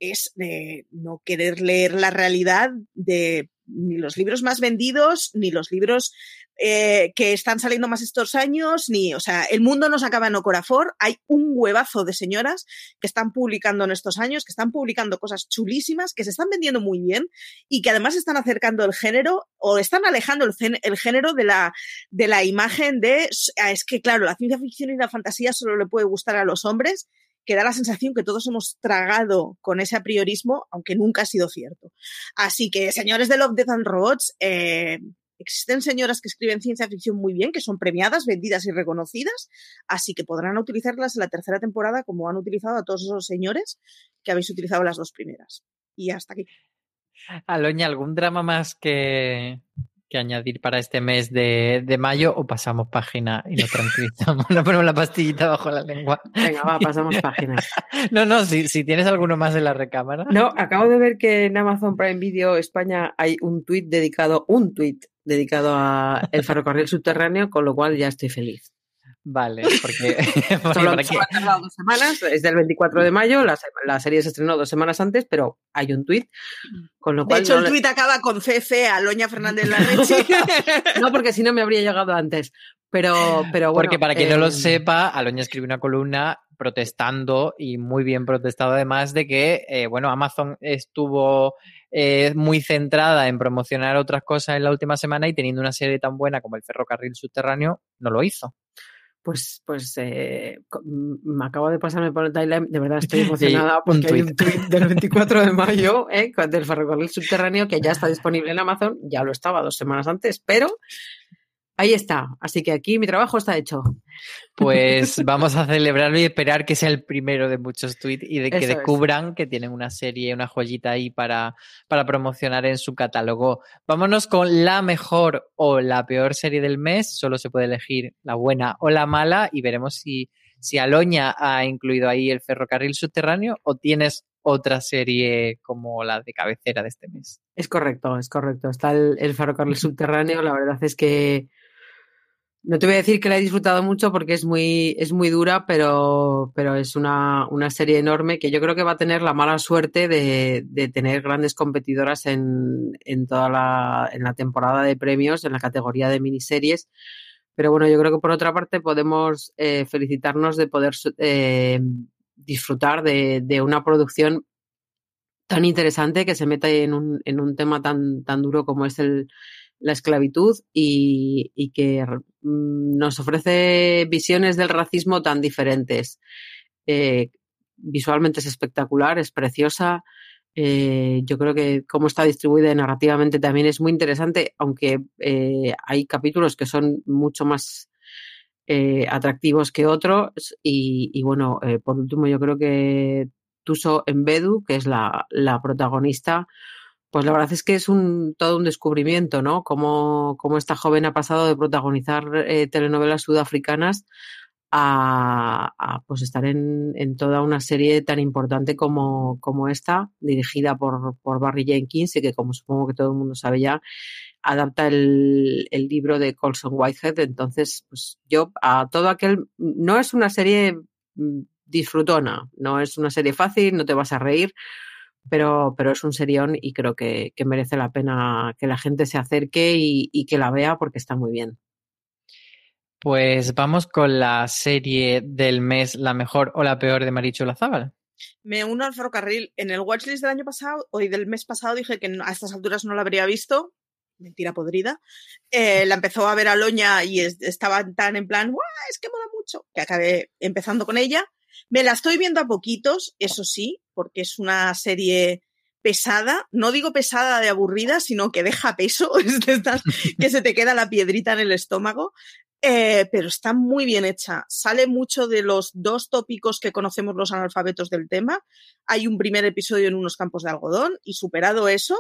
es de no querer leer la realidad de ni los libros más vendidos, ni los libros eh, que están saliendo más estos años, ni, o sea, el mundo nos acaba en Ocorafor. Hay un huevazo de señoras que están publicando en estos años, que están publicando cosas chulísimas, que se están vendiendo muy bien y que además están acercando el género o están alejando el, el género de la, de la imagen de, es que claro, la ciencia ficción y la fantasía solo le puede gustar a los hombres que da la sensación que todos hemos tragado con ese apriorismo, aunque nunca ha sido cierto. Así que, señores de Love, Death and Robots, eh, existen señoras que escriben ciencia ficción muy bien, que son premiadas, vendidas y reconocidas, así que podrán utilizarlas en la tercera temporada como han utilizado a todos esos señores que habéis utilizado las dos primeras. Y hasta aquí. Aloña, ¿algún drama más que, añadir para este mes de, de, mayo o pasamos página y nos tranquilizamos, *laughs* nos ponemos la pastillita bajo la lengua. Venga, va, pasamos página. *laughs* no, no, si, si, tienes alguno más en la recámara. No, acabo de ver que en Amazon Prime Video España hay un tuit dedicado, un tuit dedicado a el ferrocarril subterráneo, con lo cual ya estoy feliz. Vale, *laughs* *laughs* porque, Solo que... dos semanas, es del 24 de mayo, la, la, serie se estrenó dos semanas antes, pero hay un tuit, con lo cual... De hecho, el tuit acaba con CC a Loña Fernández Larrechi. *laughs* no, porque si no me habría llegado antes, pero, pero bueno... Porque para quien no lo em, sepa, Aloña escribió una columna protestando y muy bien protestado además de que, eh, bueno, Amazon estuvo eh, muy centrada en promocionar otras cosas en la última semana y teniendo una serie tan buena como el ferrocarril subterráneo, no lo hizo pues, pues eh, me acabo de pasarme por el timeline, de verdad estoy *laughs* emocionada porque hay un tweet del *laughs* 24 de mayo eh, del ferrocarril subterráneo que ya está disponible en Amazon, ya lo estaba dos semanas antes, pero Ahí está, así que aquí mi trabajo está hecho. Pues *laughs* vamos a celebrarlo y esperar que sea el primero de muchos tweets y de que descubran que tienen una serie, una joyita ahí para, para promocionar en su catálogo. Vámonos con la mejor o la peor serie del mes. Solo se puede elegir la buena o la mala y veremos si, si Aloña ha incluido ahí el ferrocarril subterráneo o tienes otra serie como la de cabecera de este mes. Es correcto, es correcto. Está el, el ferrocarril *laughs* subterráneo. La verdad es que no te voy a decir que la he disfrutado mucho porque es muy, es muy dura, pero, pero es una, una serie enorme que yo creo que va a tener la mala suerte de, de tener grandes competidoras en, en toda la, en la temporada de premios, en la categoría de miniseries. Pero bueno, yo creo que por otra parte podemos eh, felicitarnos de poder eh, disfrutar de, de, una producción tan interesante que se mete en un, en un tema tan, tan duro como es el, la esclavitud y, que mm, nos ofrece visiones del racismo tan diferentes. Eh, visualmente es espectacular, es preciosa. Eh, yo creo que cómo está distribuida narrativamente también es muy interesante, aunque eh, hay capítulos que son mucho más atractivos que otros. Y, bueno, por último, yo creo que Tuso Embedu, que es la protagonista, pues la verdad es que es un todo un descubrimiento, ¿no? Cómo, esta joven ha pasado de protagonizar eh, telenovelas sudafricanas a, pues estar en, en, toda una serie tan importante como, como esta, dirigida por, por, Barry Jenkins y que como supongo que todo el mundo sabe ya, adapta el, el libro de Colson Whitehead. Entonces, pues yo a todo aquel, no es una serie mm, disfrutona, no es una serie fácil, no te vas a reír, pero, pero es un serión y creo que, que merece la pena que la gente se acerque y, y que la vea porque está muy bien. Pues vamos con la serie del mes, la mejor o la peor de Marichu Lazábal. Me uno al ferrocarril. En el watchlist del año pasado, hoy del mes pasado, dije que a estas alturas no la habría visto. Mentira podrida. Eh, la empezó a ver a Loña y estaba tan en plan, ¡guau! Es que mola mucho. Que acabé empezando con ella. Me la estoy viendo a poquitos, eso sí, porque es una serie pesada, no digo pesada de aburrida, sino que deja peso, *laughs* *laughs* que se te queda la piedrita en el estómago. Eh, pero está muy bien hecha. Sale mucho de los dos tópicos que conocemos los analfabetos del tema. Hay un primer episodio en unos campos de algodón y superado eso,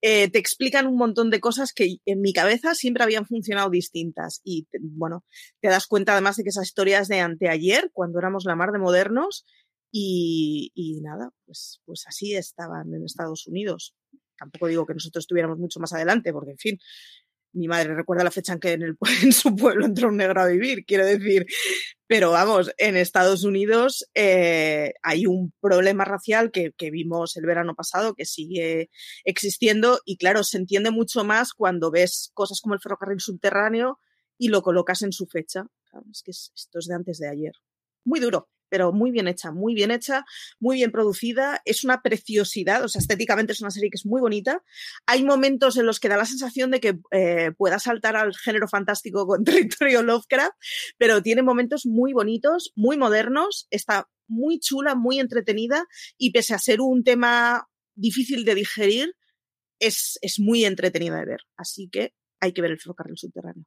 eh, te explican un montón de cosas que en mi cabeza siempre habían funcionado distintas. Y bueno, te das cuenta además de que esa historia es de anteayer, cuando éramos la mar de modernos. Y, nada, pues, pues así estaban en Estados Unidos. Tampoco digo que nosotros estuviéramos mucho más adelante, porque en fin, mi madre recuerda la fecha en que en, el, *laughs* en, su pueblo entró un negro a vivir, quiero decir. Pero vamos, en Estados Unidos eh, hay un problema racial que, que, vimos el verano pasado, que sigue existiendo y claro, se entiende mucho más cuando ves cosas como el ferrocarril subterráneo y lo colocas en su fecha. Es que esto es de antes de ayer. Muy duro pero muy bien hecha, muy bien hecha, muy bien producida. Es una preciosidad, o sea, estéticamente es una serie que es muy bonita. Hay momentos en los que da la sensación de que eh, pueda saltar al género fantástico con *laughs* Territorio Lovecraft, pero tiene momentos muy bonitos, muy modernos, está muy chula, muy entretenida y pese a ser un tema difícil de digerir, es, es muy entretenida de ver. Así que hay que ver el ferrocarril subterráneo.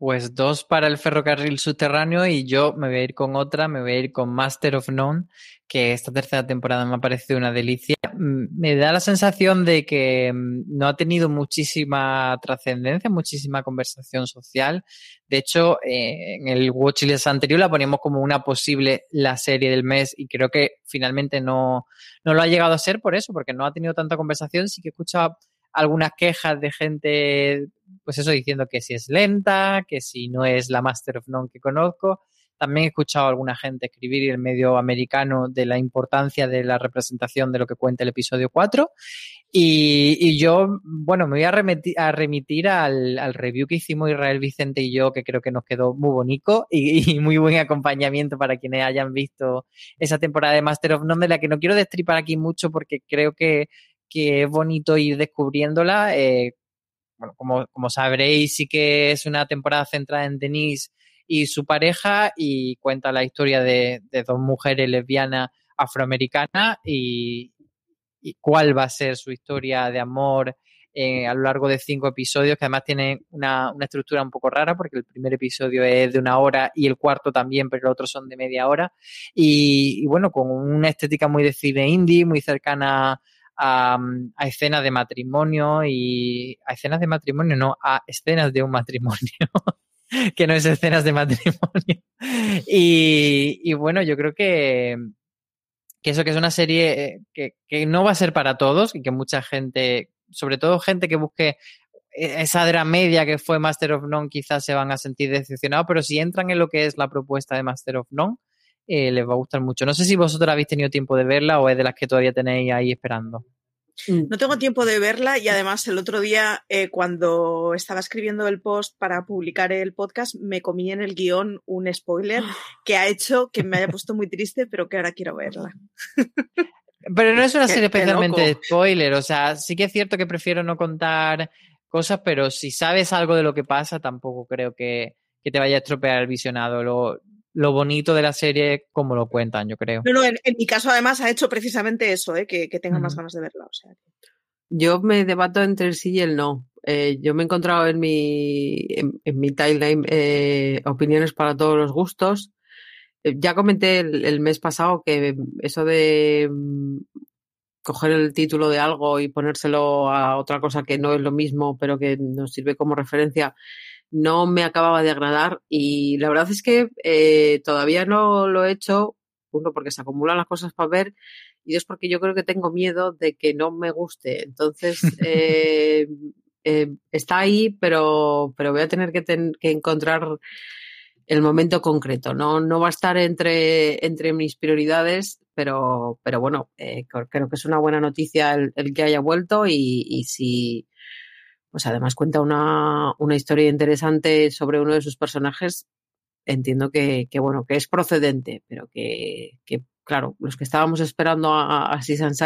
Pues dos para el ferrocarril subterráneo y yo me voy a ir con otra, me voy a ir con Master of None, que esta tercera temporada me ha parecido una delicia. Me da la sensación de que mm, no ha tenido muchísima trascendencia, muchísima conversación social. De hecho, eh, en el watchlist anterior la poníamos como una posible la serie del mes y creo que finalmente no, no lo ha llegado a ser por eso, porque no ha tenido tanta conversación. Sí que he escuchado algunas quejas de gente, pues eso, diciendo que si es lenta, que si no es la Master of None que conozco. También he escuchado a alguna gente escribir en el medio americano de la importancia de la representación de lo que cuenta el episodio 4. Y, y yo, bueno, me voy a remitir, a remitir al, al, review que hicimos Israel Vicente y yo, que creo que nos quedó muy bonito y, y, muy buen acompañamiento para quienes hayan visto esa temporada de Master of None, de la que no quiero destripar aquí mucho porque creo que que es bonito ir descubriéndola. Eh, bueno, como, como sabréis, sí que es una temporada centrada en Denise y su pareja y cuenta la historia de, de dos mujeres lesbianas afroamericanas y, y, cuál va a ser su historia de amor eh, a lo largo de cinco episodios, que además tiene una, una, estructura un poco rara, porque el primer episodio es de una hora y el cuarto también, pero los otros son de media hora. Y, y bueno, con una estética muy de cine indie, muy cercana a, a, escenas de matrimonio y a escenas de matrimonio, no, a escenas de un matrimonio, *laughs* que no es escenas de matrimonio. *laughs* Y, bueno, yo creo que, que eso que es una serie eh, que, que no va a ser para todos y que mucha gente, sobre todo gente que busque esa dra media que fue Master of None quizás se van a sentir decepcionados, pero si entran en lo que es la propuesta de Master of None, eh, les va a gustar mucho. No sé si vosotros habéis tenido tiempo de verla o es de las que todavía tenéis ahí esperando. No tengo tiempo de verla y además el otro día eh, cuando estaba escribiendo el post para publicar el podcast me comí en el guion un spoiler *gasps* que ha hecho que me haya puesto muy triste pero que ahora quiero verla. *laughs* Pero no es una serie especialmente de spoiler, o sea, sí que es cierto que prefiero no contar cosas, pero si sabes algo de lo que pasa tampoco creo que, que te vaya a estropear el visionado. Lo, lo bonito de la serie como lo cuentan, yo creo. No, no, en, en mi caso además ha hecho precisamente eso, ¿eh? que, que tenga uh -huh. más ganas de verla. O sea. Yo me debato entre el sí y el no. Eh, yo me he encontrado en mi, en, en mi timeline eh, opiniones para todos los gustos. Eh, ya comenté el, el, mes pasado que eso de coger el título de algo y ponérselo a otra cosa que no es lo mismo, pero que nos sirve como referencia, no me acababa de agradar. Y la verdad es que eh, todavía no lo he hecho, uno, porque se acumulan las cosas para ver, y dos, porque yo creo que tengo miedo de que no me guste. Entonces, *laughs* eh, eh, está ahí, pero, pero voy a tener que, que encontrar el momento concreto. No, no va a estar entre, entre mis prioridades, pero, pero bueno, eh, creo que es una buena noticia el, que haya vuelto y, y, si, pues además cuenta una, una, historia interesante sobre uno de sus personajes, entiendo que, que bueno, que es procedente, pero que, que, claro, los que estábamos esperando a, a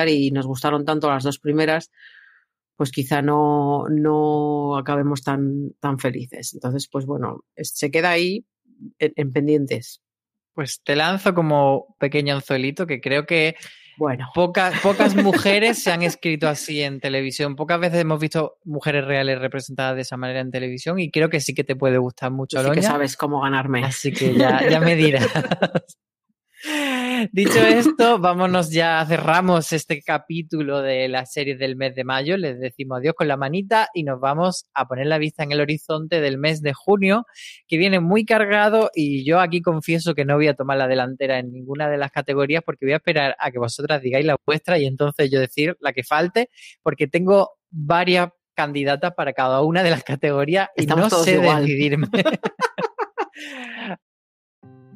y nos gustaron tanto las dos primeras, pues quizá no, no acabemos tan, tan felices. Entonces, pues bueno, se queda ahí, en, pendientes. Pues te lanzo como pequeño anzuelito que creo que bueno. pocas, *laughs* pocas mujeres se han escrito así en televisión. Pocas veces hemos visto mujeres reales representadas de esa manera en televisión y creo que sí que te puede gustar mucho. Sí que sabes cómo ganarme. Así que ya, ya me dirás. *laughs* Dicho esto, vámonos ya, cerramos este capítulo de la serie del mes de mayo, les decimos adiós con la manita y nos vamos a poner la vista en el horizonte del mes de junio, que viene muy cargado y yo aquí confieso que no voy a tomar la delantera en ninguna de las categorías porque voy a esperar a que vosotras digáis la vuestra y entonces yo decir la que falte, porque tengo varias candidatas para cada una de las categorías y no sé decidirme. *laughs*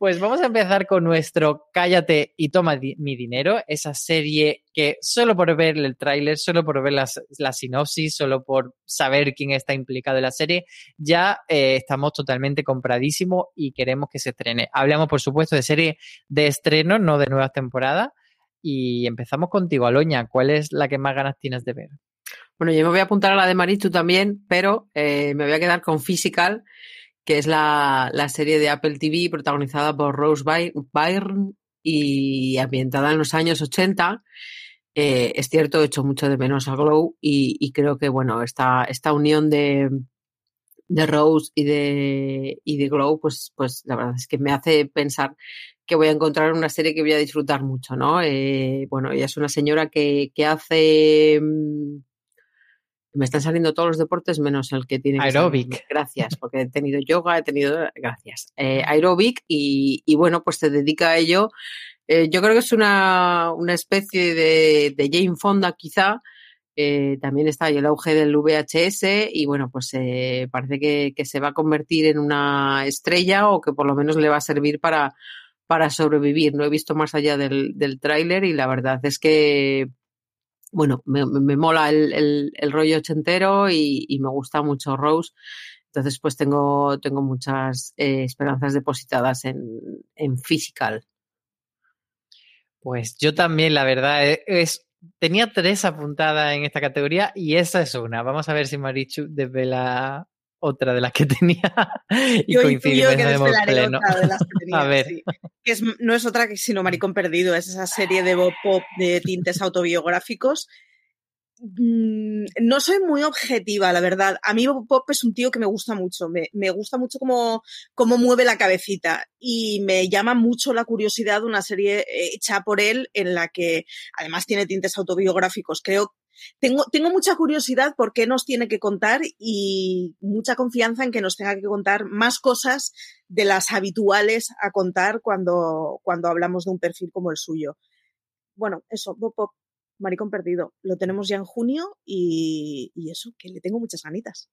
Pues vamos a empezar con nuestro Cállate y toma mi dinero, esa serie que solo por ver el tráiler, solo por ver las, la sinopsis, solo por saber quién está implicado en la serie, ya eh, estamos totalmente compradísimos y queremos que se estrene. Hablamos, por supuesto, de serie de estreno, no de nuevas temporadas. Y empezamos contigo, Aloña. ¿Cuál es la que más ganas tienes de ver? Bueno, yo me voy a apuntar a la de Marichu también, pero eh, me voy a quedar con Physical que es la, la serie de Apple TV protagonizada por Rose Byrne y ambientada en los años 80. Eh, es cierto, he hecho mucho de menos a Glow y, creo que, bueno, esta, esta unión de, de Rose y de, y de Glow, pues, pues la verdad es que me hace pensar que voy a encontrar una serie que voy a disfrutar mucho, ¿no? Eh, bueno, ella es una señora que, que hace mm, me están saliendo todos los deportes menos el que tiene que aeróbic. Gracias, porque he tenido *laughs* yoga, he tenido, gracias, eh, aeróbic y, y, bueno, pues se dedica a ello. Eh, yo creo que es una, una especie de, de, Jane Fonda quizá. Eh, también está ahí el auge del VHS y bueno, pues eh, parece que, que, se va a convertir en una estrella o que por lo menos le va a servir para, para sobrevivir. No he visto más allá del, del tráiler y la verdad es que bueno, me, me mola el, el, rollo ochentero y, y, me gusta mucho Rose. Entonces, pues tengo, tengo muchas eh, esperanzas depositadas en, en Physical. Pues yo también, la verdad, e, es, tenía tres apuntadas en esta categoría y esa es una. Vamos a ver si Marichu desvela otra de las que *laughs* tenía y yo coincidimos que pleno. Otra de las que *laughs* tenía, a ver. Sí. Que es, no es otra que sino Maricón Perdido, es esa serie de pop de tintes autobiográficos. Mm, no soy muy objetiva, la verdad. A mí Bob Pop es un tío que me gusta mucho. Me, me gusta mucho cómo, cómo mueve la cabecita y me llama mucho la curiosidad de una serie hecha por él en la que además tiene tintes autobiográficos. Creo tengo, tengo mucha curiosidad por qué nos tiene que contar y mucha confianza en que nos tenga que contar más cosas de las habituales a contar cuando, cuando hablamos de un perfil como el suyo. Bueno, eso, Bob Pop, Maricón Perdido, lo tenemos ya en junio y, y eso, que le tengo muchas ganitas.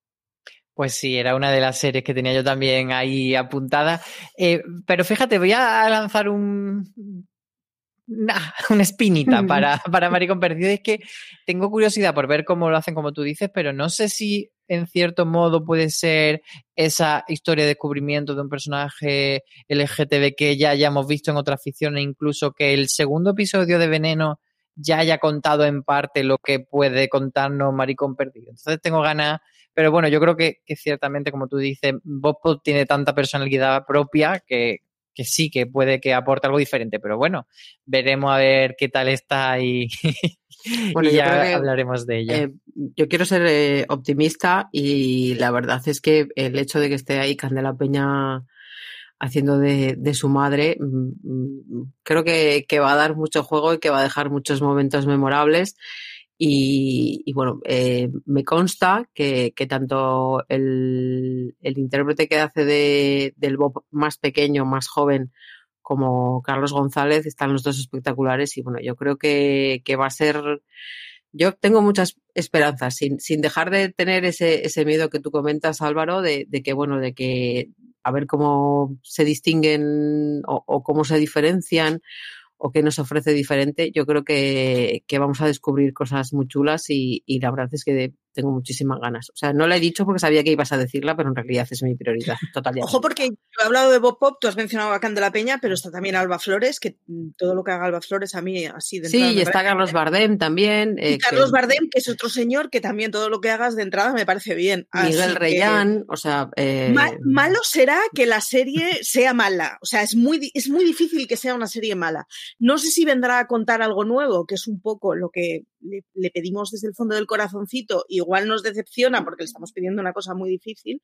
Pues sí, era una de las series que tenía yo también ahí apuntada. Eh, pero fíjate, voy a lanzar un, *laughs* una espinita para, para *laughs* Maricón Perdido. Es que tengo curiosidad por ver cómo lo hacen, como tú dices, pero no sé si en cierto modo puede ser esa historia de descubrimiento de un personaje LGTB que ya hayamos visto en otras ficciones, incluso que el segundo episodio de Veneno ya haya contado en parte lo que puede contarnos Maricón Perdido. Entonces tengo ganas pero bueno, yo creo que, ciertamente, como tú dices, Bob tiene tanta personalidad propia que, sí, que puede que aporte algo diferente. Pero bueno, veremos a ver qué tal está y, *laughs* bueno, ya hablaremos de ella. Eh, yo quiero ser eh, optimista y la verdad es que el hecho de que esté ahí Candela Peña haciendo de, su madre, mm, mm, creo que, que, va a dar mucho juego y que va a dejar muchos momentos memorables. Y, bueno, eh, me consta que, que tanto el, el, intérprete que hace de, del Bob más pequeño, más joven, como Carlos González, están los dos espectaculares. Y bueno, yo creo que, que va a ser. Yo tengo muchas esperanzas, sin, sin dejar de tener ese, ese miedo que tú comentas, Álvaro, de, de que, bueno, de que a ver cómo se distinguen o, o cómo se diferencian o qué nos ofrece diferente, yo creo que, que, vamos a descubrir cosas muy chulas y, y la verdad es que tengo muchísimas ganas. O sea, no la he dicho porque sabía que ibas a decirla, pero en realidad es mi prioridad. Totalmente. Ojo, porque yo he hablado de Bob Pop, tú has mencionado a de la Peña, pero está también Alba Flores, que todo lo que haga Alba Flores a mí así de Sí, y está Carlos Bardem también. Eh, y Carlos Bardem, que es otro señor que también todo lo que hagas de entrada me parece bien. Miguel Reyán, o sea. Eh... malo será que la serie sea mala. O sea, es muy, es muy difícil que sea una serie mala. No sé si vendrá a contar algo nuevo, que es un poco lo que le, pedimos desde el fondo del corazoncito, igual nos decepciona porque le estamos pidiendo una cosa muy difícil,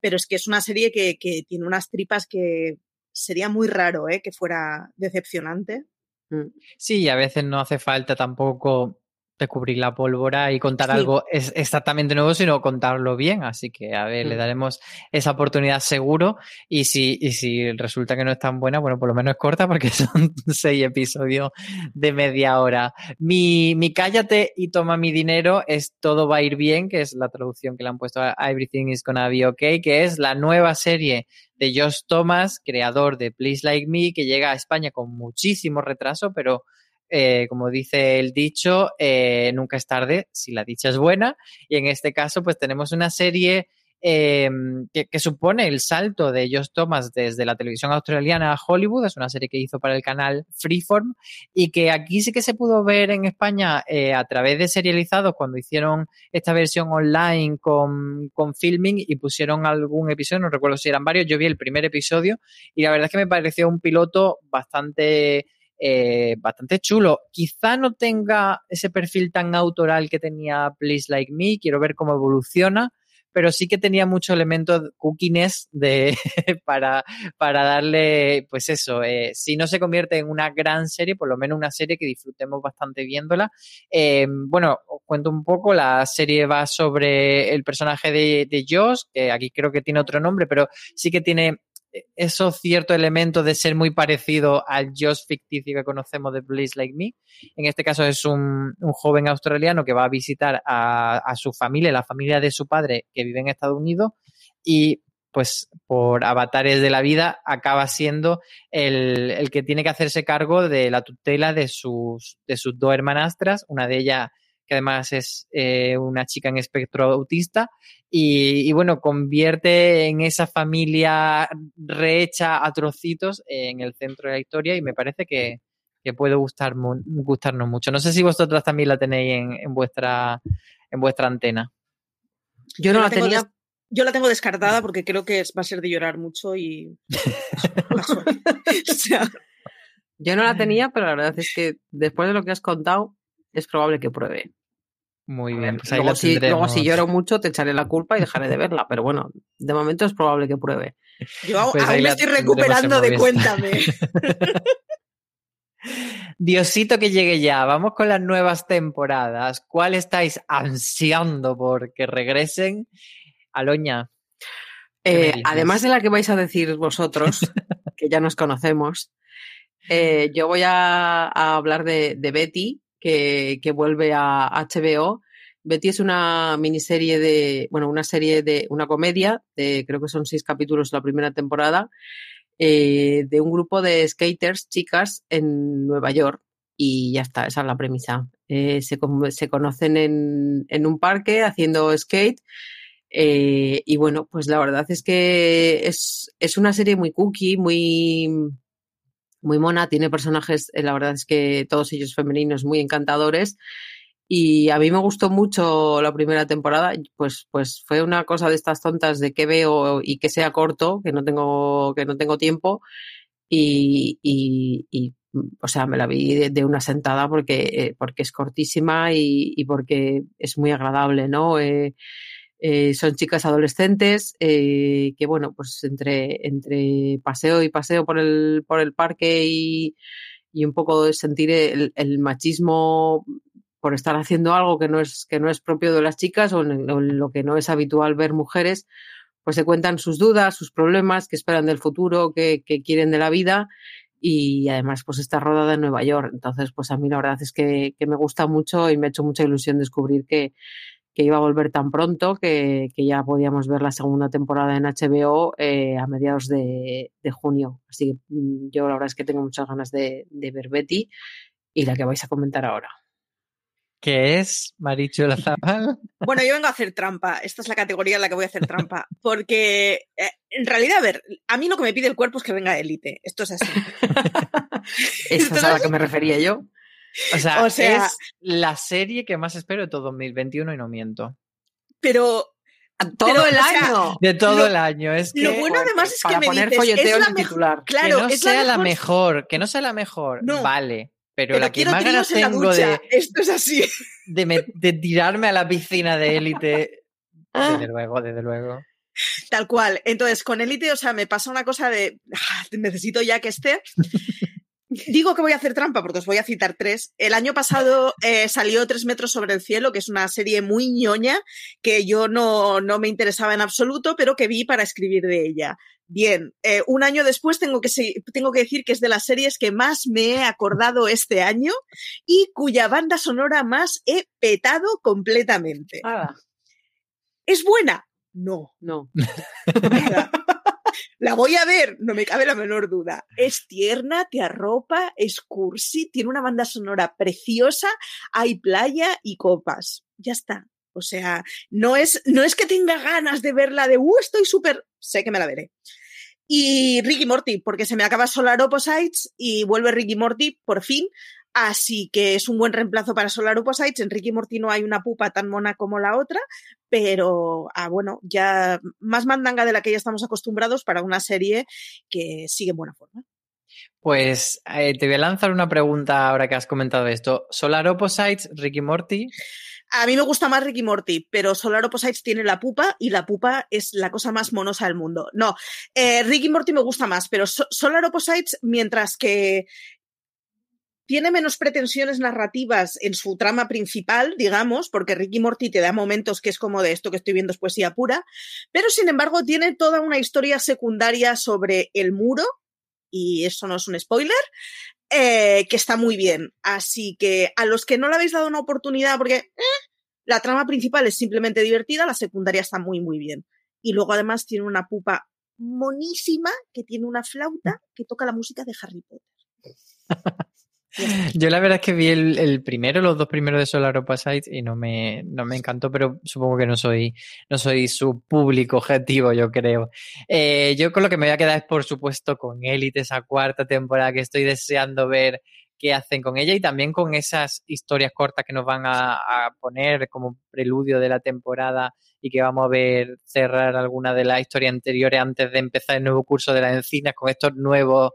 pero es que es una serie que, que tiene unas tripas que sería muy raro ¿eh? que fuera decepcionante. Mm. Sí, a veces no hace falta tampoco descubrir la pólvora y contar algo es exactamente nuevo, sino contarlo bien. Así que, a ver, le mm. daremos esa oportunidad seguro. Y si, y si resulta que no es tan buena, bueno, por lo menos es corta porque *laughs* son seis episodios de media hora. Mi, mi cállate y toma mi dinero es Todo va a ir bien, que es la traducción que le han puesto a Everything is gonna be okay, que es la nueva serie de Josh Thomas, creador de Please Like Me, que llega a España con muchísimo retraso, pero eh, como dice el dicho, eh, nunca es tarde si la dicha es buena. Y en este caso, pues tenemos una serie eh, que, supone el salto de Josh Thomas desde la televisión australiana a Hollywood. Es una serie que hizo para el canal Freeform y que aquí sí que se pudo ver en España a través de serializados cuando hicieron esta versión online con, con filming y pusieron algún episodio, no recuerdo si eran varios. Yo vi el primer episodio y la verdad es que me pareció un piloto bastante eh, bastante chulo. Quizá no tenga ese perfil tan autoral que tenía Please Like Me, quiero ver cómo evoluciona, pero sí que tenía muchos elementos cookiness de, *laughs* para, para darle, pues eso, eh, si no se convierte en una gran serie, por lo menos una serie que disfrutemos bastante viéndola. Eh, bueno, os cuento un poco, la serie va sobre el personaje de, de Josh, que aquí creo que tiene otro nombre, pero sí que tiene esos ciertos elementos de ser muy parecido al Josh ficticio que conocemos de Please Like Me. En este caso es un, joven australiano que va a visitar a, su familia, la familia de su padre que vive en Estados Unidos y pues por avatares de la vida acaba siendo el, el, que tiene que hacerse cargo de la tutela de sus, de sus dos hermanastras, una de ellas que además es eh, una chica en espectro autista, y, bueno, convierte en esa familia rehecha a trocitos en el centro de la historia y me parece que, puede gustar, gustarnos mucho. No sé si vosotras también la tenéis en, vuestra, en vuestra antena. Yo no la, tenía. Yo la tengo descartada porque creo que va a ser de llorar mucho y. *laughs* *laughs* Yo no la tenía, pero la verdad es que después de lo que has contado, es probable que pruebe. Muy bien. Pues luego, si, lloro mucho, te echaré la culpa y dejaré de verla. Pero bueno, de momento es probable que pruebe. Yo pues aún me estoy recuperando de cuéntame. *laughs* Diosito que llegue ya. Vamos con las nuevas temporadas. ¿Cuál estáis ansiando por que regresen? Aloña. Eh, además de la que vais a decir vosotros, *laughs* que ya nos conocemos, eh, yo voy a, hablar de Betty, que, vuelve a HBO Betty es una miniserie de, bueno, una serie de, una comedia, de, creo que son seis capítulos la primera temporada, eh, de un grupo de skaters, chicas, en Nueva York. Y ya está, esa es la premisa. Eh, se, se, conocen en, en, un parque haciendo skate. Eh, y bueno, pues la verdad es que es, es una serie muy cookie, muy, muy mona, tiene personajes, la verdad es que todos ellos femeninos muy encantadores. Y a mí me gustó mucho la primera temporada, pues, pues fue una cosa de estas tontas de que veo y que sea corto, que no tengo, que no tengo tiempo. Y, y, y o sea, me la vi de, una sentada porque, eh, porque es cortísima y, y, porque es muy agradable, ¿no? Eh, eh, son chicas adolescentes eh, que, bueno, pues entre, entre paseo y paseo por el, por el parque y, y un poco sentir el, machismo por estar haciendo algo que no es, que no es propio de las chicas o en, lo que no es habitual ver mujeres, pues se cuentan sus dudas, sus problemas, que esperan del futuro, que, que quieren de la vida y además pues está rodada en Nueva York. Entonces, pues a mí la verdad es que, que me gusta mucho y me ha hecho mucha ilusión descubrir que, que iba a volver tan pronto que, que, ya podíamos ver la segunda temporada en HBO eh, a mediados de, de, junio. Así que mm, yo la verdad es que tengo muchas ganas de, de ver Betty y la que vais a comentar ahora. ¿Qué es Marichu Lazabal? *laughs* Bueno, yo vengo a hacer trampa. Esta es la categoría en la que voy a hacer trampa. Porque, eh, en realidad, a ver, a mí lo que me pide el cuerpo es que venga élite. Esto es así. *laughs* Esa es a la que me refería yo. O sea, o sea, es la serie que más espero de todo 2021 y no miento. Pero todo pero, el o sea, año. De todo Lo- el año. Es que, lo bueno además es que me poner dices, es la titular. Claro, que no es sea la mejor- mejor, que no sea la mejor. No. Vale. Pero, Pero la que quiero más ganas tengo ducha. de, Esto es así. de, me- de tirarme a la piscina de élite. Ah. Desde luego, desde luego. Tal cual. Entonces, con Elite, o sea, me pasa una cosa de "Ah, necesito ya que esté. Digo que voy a hacer trampa porque os voy a citar tres. El año pasado eh, salió Tres metros sobre el cielo, que es una serie muy ñoña que yo no, no me interesaba en absoluto, pero que vi para escribir de ella. Bien, eh, un año después tengo que, tengo que decir que es de las series que más me he acordado este año y cuya banda sonora más he petado completamente. Ah, ¿Es buena? No. no. La voy a ver, no me cabe la menor duda. Es tierna, te arropa, es cursi, tiene una banda sonora preciosa, hay playa y copas. Ya está. O sea, no es, no es que tenga ganas de verla de, uh, estoy súper, sé que me la veré. Y Ricky Morty, porque se me acaba Solar Opposites y vuelve Ricky Morty por fin. Así que es un buen reemplazo para Solar Opposites. En Ricky Morty no hay una pupa tan mona como la otra, pero ah, bueno, ya más mandanga de la que ya estamos acostumbrados para una serie que sigue en buena forma. Pues eh, te voy a lanzar una pregunta ahora que has comentado esto. Solar Opposites, Ricky Morty. A mí me gusta más Ricky Morty, pero Solar Opposites tiene la pupa y la pupa es la cosa más monosa del mundo. No, eh, Ricky Morty me gusta más, pero So- Solar Opposites, mientras que tiene menos pretensiones narrativas en su trama principal, digamos, porque Ricky Morty te da momentos que es como de esto que estoy viendo es poesía pura, pero sin embargo tiene toda una historia secundaria sobre el muro, y eso no es un spoiler, eh, que está muy bien. Así que a los que no le habéis dado una oportunidad, porque eh, la trama principal es simplemente divertida, la secundaria está muy, muy bien. Y luego además tiene una pupa monísima que tiene una flauta que toca la música de Harry Potter. *laughs* Yo la verdad es que vi el, el primero, los dos primeros de Solar Opposites y no me, no me encantó, pero supongo que no soy, no soy su público objetivo, yo creo. Eh, yo con lo que me voy a quedar es, por supuesto, con Élite, esa cuarta temporada que estoy deseando ver qué hacen con ella y también con esas historias cortas que nos van a, a poner como preludio de la temporada y que vamos a ver cerrar alguna de las historias anteriores antes de empezar el nuevo curso de las encinas con estos nuevos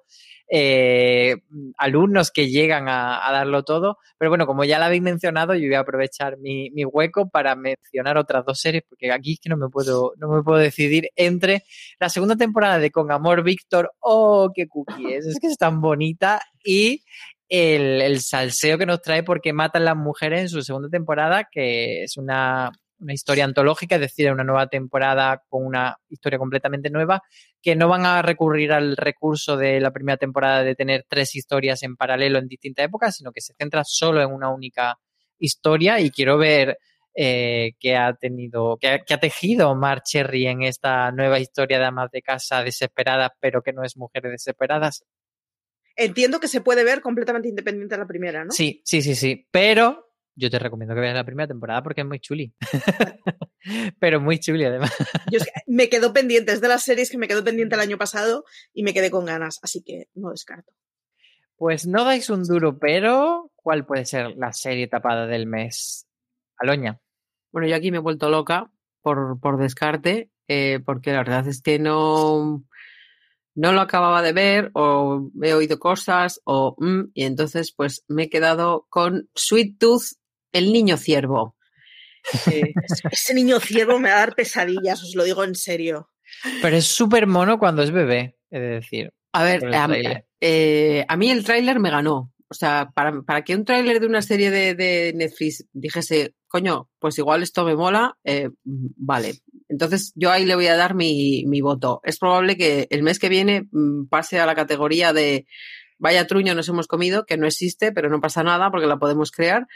eh, alumnos que llegan a, darlo todo. Pero bueno, como ya la habéis mencionado, yo voy a aprovechar mi, mi, hueco para mencionar otras dos series, porque aquí es que no me puedo, no me puedo decidir entre la segunda temporada de Con Amor Víctor, oh, qué cookie es, es que es tan bonita, y el, el salseo que nos trae porque matan las mujeres en su segunda temporada, que es una, una historia antológica, es decir, una nueva temporada con una historia completamente nueva, que no van a recurrir al recurso de la primera temporada de tener tres historias en paralelo en distintas épocas, sino que se centra solo en una única historia y quiero ver eh, que ha tenido, que ha, que ha tejido Mar Cherry en esta nueva historia de amas de casa desesperadas, pero que no es mujeres desesperadas. Entiendo que se puede ver completamente independiente de la primera, ¿no? Sí, sí, sí, sí. Pero yo te recomiendo que veas la primera temporada porque es muy chuli. *laughs* pero muy chuli además. Yo es que *laughs* me quedo pendiente, es de las series que me quedó pendiente el año pasado y me quedé con ganas, así que no descarto. Pues no dais un duro, pero ¿cuál puede ser la serie tapada del mes? Aloña. Bueno, yo aquí me he vuelto loca por, por descarte, eh, porque la verdad es que no, no lo acababa de ver o he oído cosas o mm, y entonces pues me he quedado con Sweet Tooth, el niño ciervo. Ese niño ciervo me va a dar pesadillas, os lo digo en serio. Pero es súper mono cuando es bebé, es decir. A ver, a, eh, a, mí el tráiler me ganó. O sea, para, para que un tráiler de una serie de, de, Netflix dijese, coño, pues igual esto me mola, eh, vale. Entonces yo ahí le voy a dar mi, mi, voto. Es probable que el mes que viene mm, pase a la categoría de vaya truño nos hemos comido, que no existe, pero no pasa nada porque la podemos crear.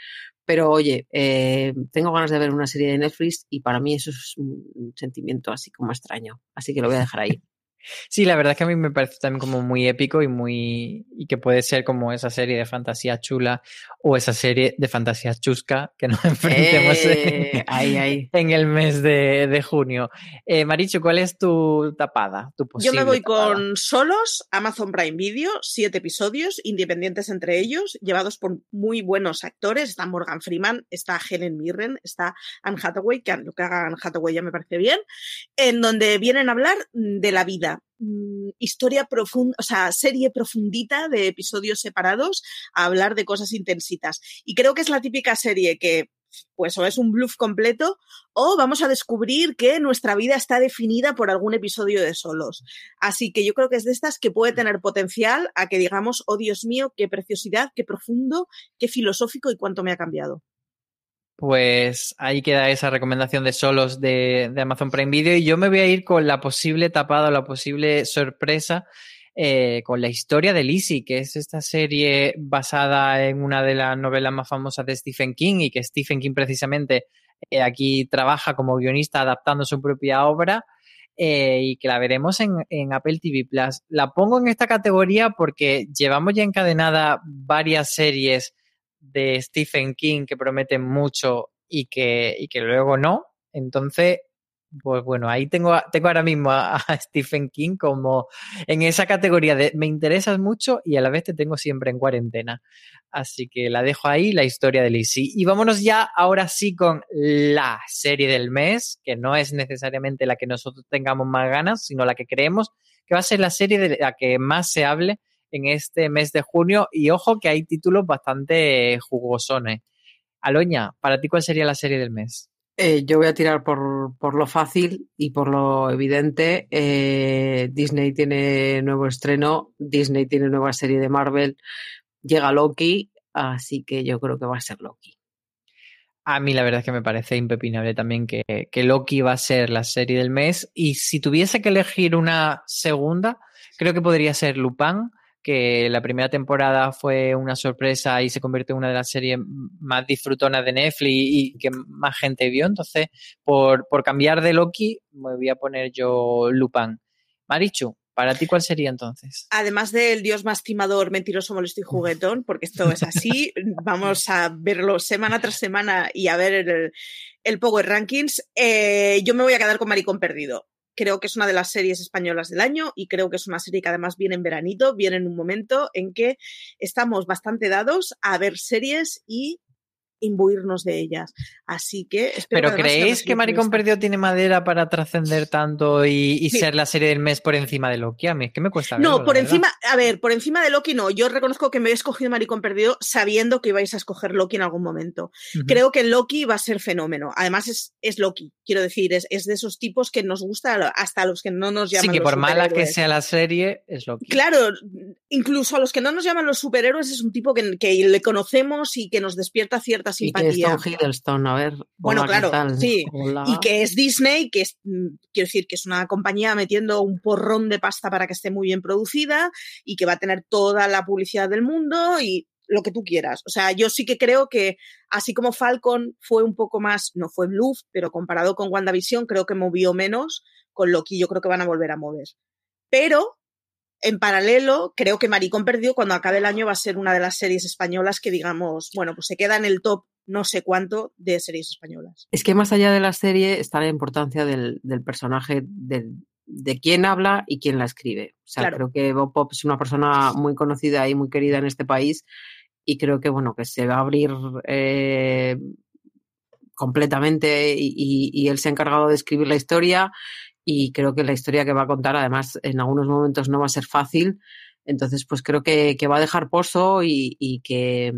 Pero oye, eh, tengo ganas de ver una serie de Netflix y para mí eso es un sentimiento así como extraño. Así que lo voy a dejar ahí. Sí, la verdad es que a mí me parece también como muy épico y muy y que puede ser como esa serie de fantasía chula o esa serie de fantasía chusca que nos *laughs* enfrentemos eh, en, ahí, ahí. en, el mes de, de junio. Eh, Marichu, ¿cuál es tu tapada? Tu Yo me voy tapada? con Solos, Amazon Prime Video, siete episodios, independientes entre ellos, llevados por muy buenos actores. Está Morgan Freeman, está Helen Mirren, está Anne Hathaway, que lo que haga Anne Hathaway ya me parece bien, en donde vienen a hablar de la vida Mm, historia profunda, o sea, serie profundita de episodios separados a hablar de cosas intensitas. Y creo que es la típica serie que pues o es un bluff completo o vamos a descubrir que nuestra vida está definida por algún episodio de solos. Así que yo creo que es de estas que puede tener potencial a que digamos, oh Dios mío, qué preciosidad, qué profundo, qué filosófico y cuánto me ha cambiado. Pues ahí queda esa recomendación de solos de, Amazon Prime Video y yo me voy a ir con la posible tapada, la posible sorpresa eh, con la historia de Lizzie, que es esta serie basada en una de las novelas más famosas de Stephen King y que Stephen King precisamente eh, aquí trabaja como guionista adaptando su propia obra. Eh, y que la veremos en, en, Apple TV Plus. La pongo en esta categoría porque llevamos ya encadenada varias series de Stephen King que prometen mucho y que, y que luego no. Entonces, pues bueno, ahí tengo, tengo ahora mismo a, a, Stephen King como en esa categoría de me interesas mucho y a la vez te tengo siempre en cuarentena. Así que la dejo ahí, la historia de Lizzie. Y vámonos ya ahora sí con la serie del mes, que no es necesariamente la que nosotros tengamos más ganas, sino la que creemos que va a ser la serie de la que más se hable en este mes de junio y ojo que hay títulos bastante jugosones. Aloña, para ti, ¿cuál sería la serie del mes? Eh, yo voy a tirar por, por, lo fácil y por lo evidente. Eh, Disney tiene nuevo estreno, Disney tiene nueva serie de Marvel, llega Loki, así que yo creo que va a ser Loki. A mí la verdad es que me parece impepinable también que, que Loki va a ser la serie del mes y si tuviese que elegir una segunda, creo que podría ser Lupin que la primera temporada fue una sorpresa y se convirtió en una de las series más disfrutonas de Netflix y que más gente vio. Entonces, por, por cambiar de Loki, me voy a poner yo Lupin. Marichu, ¿para ti cuál sería entonces? Además del dios más timador, mentiroso, molesto y juguetón, porque esto es así, *laughs* vamos a verlo semana tras semana y a ver el, el Power Rankings, eh, yo me voy a quedar con Maricón Perdido creo que es una de las series españolas del año y creo que es una serie que además viene en veranito, viene en un momento en que estamos bastante dados a ver series y imbuirnos de ellas. Así que... ¿Pero que creéis que Maricón Perdido tiene madera para trascender tanto y, y sí. ser la serie del mes por encima de Loki? A mí es que me cuesta verlo, No, por encima, a ver, por encima de Loki no. Yo reconozco que me he escogido Maricón Perdido sabiendo que ibais a escoger Loki en algún momento. Uh -huh. Creo que Loki va a ser fenómeno. Además es, es Loki, quiero decir, es, es, de esos tipos que nos gusta hasta a los que no nos llaman Sí, que los por mala que sea la serie, es Loki. Claro, incluso a los que no nos llaman los superhéroes es un tipo que, que le conocemos y que nos despierta cierta simpatía. Y que Hiddleston, a ver. Bueno, claro, tal? sí. Hola. Y que es Disney, que es, mm, quiero decir, que es una compañía metiendo un porrón de pasta para que esté muy bien producida y que va a tener toda la publicidad del mundo y lo que tú quieras. O sea, yo sí que creo que así como Falcon fue un poco más, no fue bluff, pero comparado con WandaVision creo que movió menos, con Loki yo creo que van a volver a mover. Pero en paralelo, creo que Maricón Perdido cuando acabe el año va a ser una de las series españolas que digamos, bueno, pues se queda en el top no sé cuánto de series españolas. Es que más allá de la serie está la importancia del, personaje, de, quién habla y quién la escribe. O sea, creo que Bob Pop es una persona muy conocida y muy querida en este país y creo que, bueno, que se va a abrir eh, completamente y, y, él se ha encargado de escribir la historia y creo que la historia que va a contar, además, en algunos momentos no va a ser fácil. Entonces, pues creo que, va a dejar pozo y, que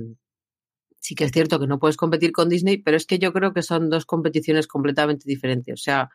sí que es cierto que no puedes competir con Disney, pero es que yo creo que son dos competiciones completamente diferentes. O sea,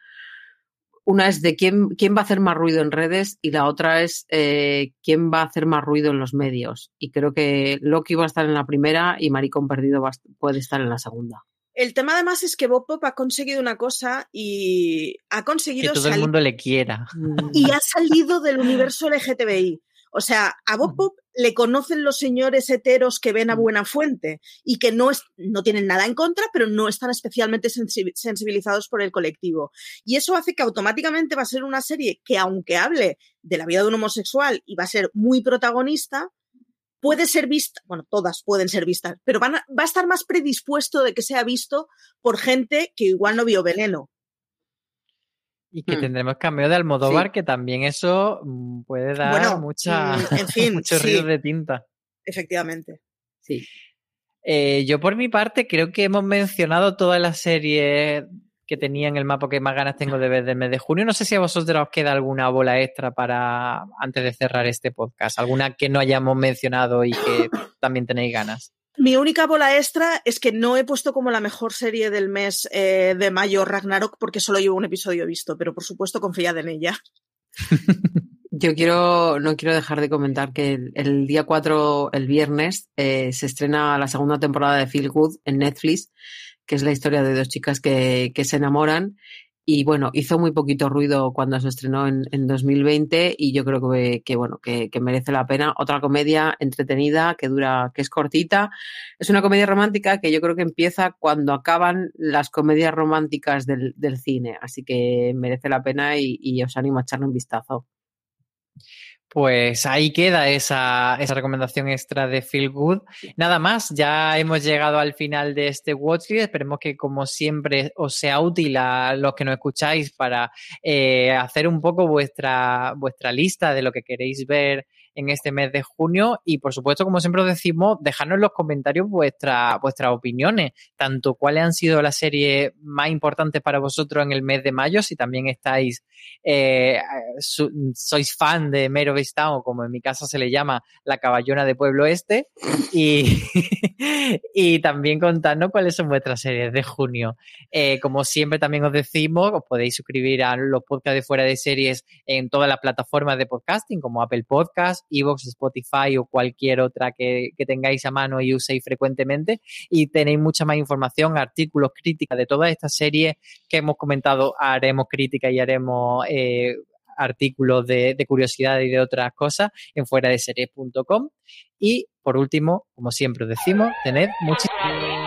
una es de quién, quién va a hacer más ruido en redes y la otra es eh, quién va a hacer más ruido en los medios. Y creo que Loki va a estar en la primera y Maricón Perdido puede estar en la segunda. El tema además es que Bob Pop ha conseguido una cosa y ha conseguido... Que todo el mundo le quiera. Y ha salido del universo LGTBI. O sea, a Bob Pop le conocen los señores heteros que ven a buena fuente y que no, es, no tienen nada en contra, pero no están especialmente sensibilizados por el colectivo. Y eso hace que automáticamente va a ser una serie que, aunque hable de la vida de un homosexual y va a ser muy protagonista, puede ser vista, bueno, todas pueden ser vistas, pero va a estar más predispuesto de que sea visto por gente que igual no vio veneno. Y que hmm. tendremos cambio de Almodóvar, que también eso mm, puede dar mucha, mm, en *laughs* fin, muchos ríos de tinta. Efectivamente. Sí. Eh, yo por mi parte creo que hemos mencionado toda la serie que tenía en el mapa que más ganas tengo de ver del mes de junio. No sé si a vosotros os queda alguna bola extra para antes de cerrar este podcast, alguna que no hayamos mencionado y que *coughs* también tenéis ganas. Mi única bola extra es que no he puesto como la mejor serie del mes eh, de mayo Ragnarok porque solo llevo un episodio visto, pero por supuesto confiad en ella. *laughs* Yo quiero, no quiero dejar de comentar que el, día 4, el viernes, eh, se estrena la segunda temporada de Feel Good en Netflix que es la historia de dos chicas que, que se enamoran. Y bueno, hizo muy poquito ruido cuando se estrenó en, en 2020 y yo creo que, que bueno, que, que, merece la pena. Otra comedia entretenida que dura, que es cortita. Es una comedia romántica que yo creo que empieza cuando acaban las comedias románticas del, del cine. Así que merece la pena y, y os animo a echarle un vistazo. Pues ahí queda esa, recomendación extra de Feel Good. Nada más, ya hemos llegado al final de este Watchlist. Esperemos que, como siempre, os sea útil a los que nos escucháis para eh, hacer un poco vuestra, vuestra lista de lo que queréis ver en este mes de junio y por supuesto, como siempre os decimos, dejadnos en los comentarios vuestra, vuestras opiniones, tanto cuáles han sido las series más importantes para vosotros en el mes de mayo, si también estáis, eh, sois fan de Mero o como en mi casa se le llama, la caballona de Pueblo Este, y, *laughs* y también contadnos cuáles son vuestras series de junio. Eh, como siempre también os decimos, os podéis suscribir a los podcasts de fuera de series en todas las plataformas de podcasting, como Apple Podcasts, Evox, Spotify o cualquier otra que, tengáis a mano y uséis frecuentemente. Y tenéis mucha más información, artículos, críticas de todas estas series que hemos comentado. Haremos crítica y haremos eh, artículos de, curiosidad y de otras cosas en fuera de series.com. Y por último, como siempre os decimos, tened muchísimas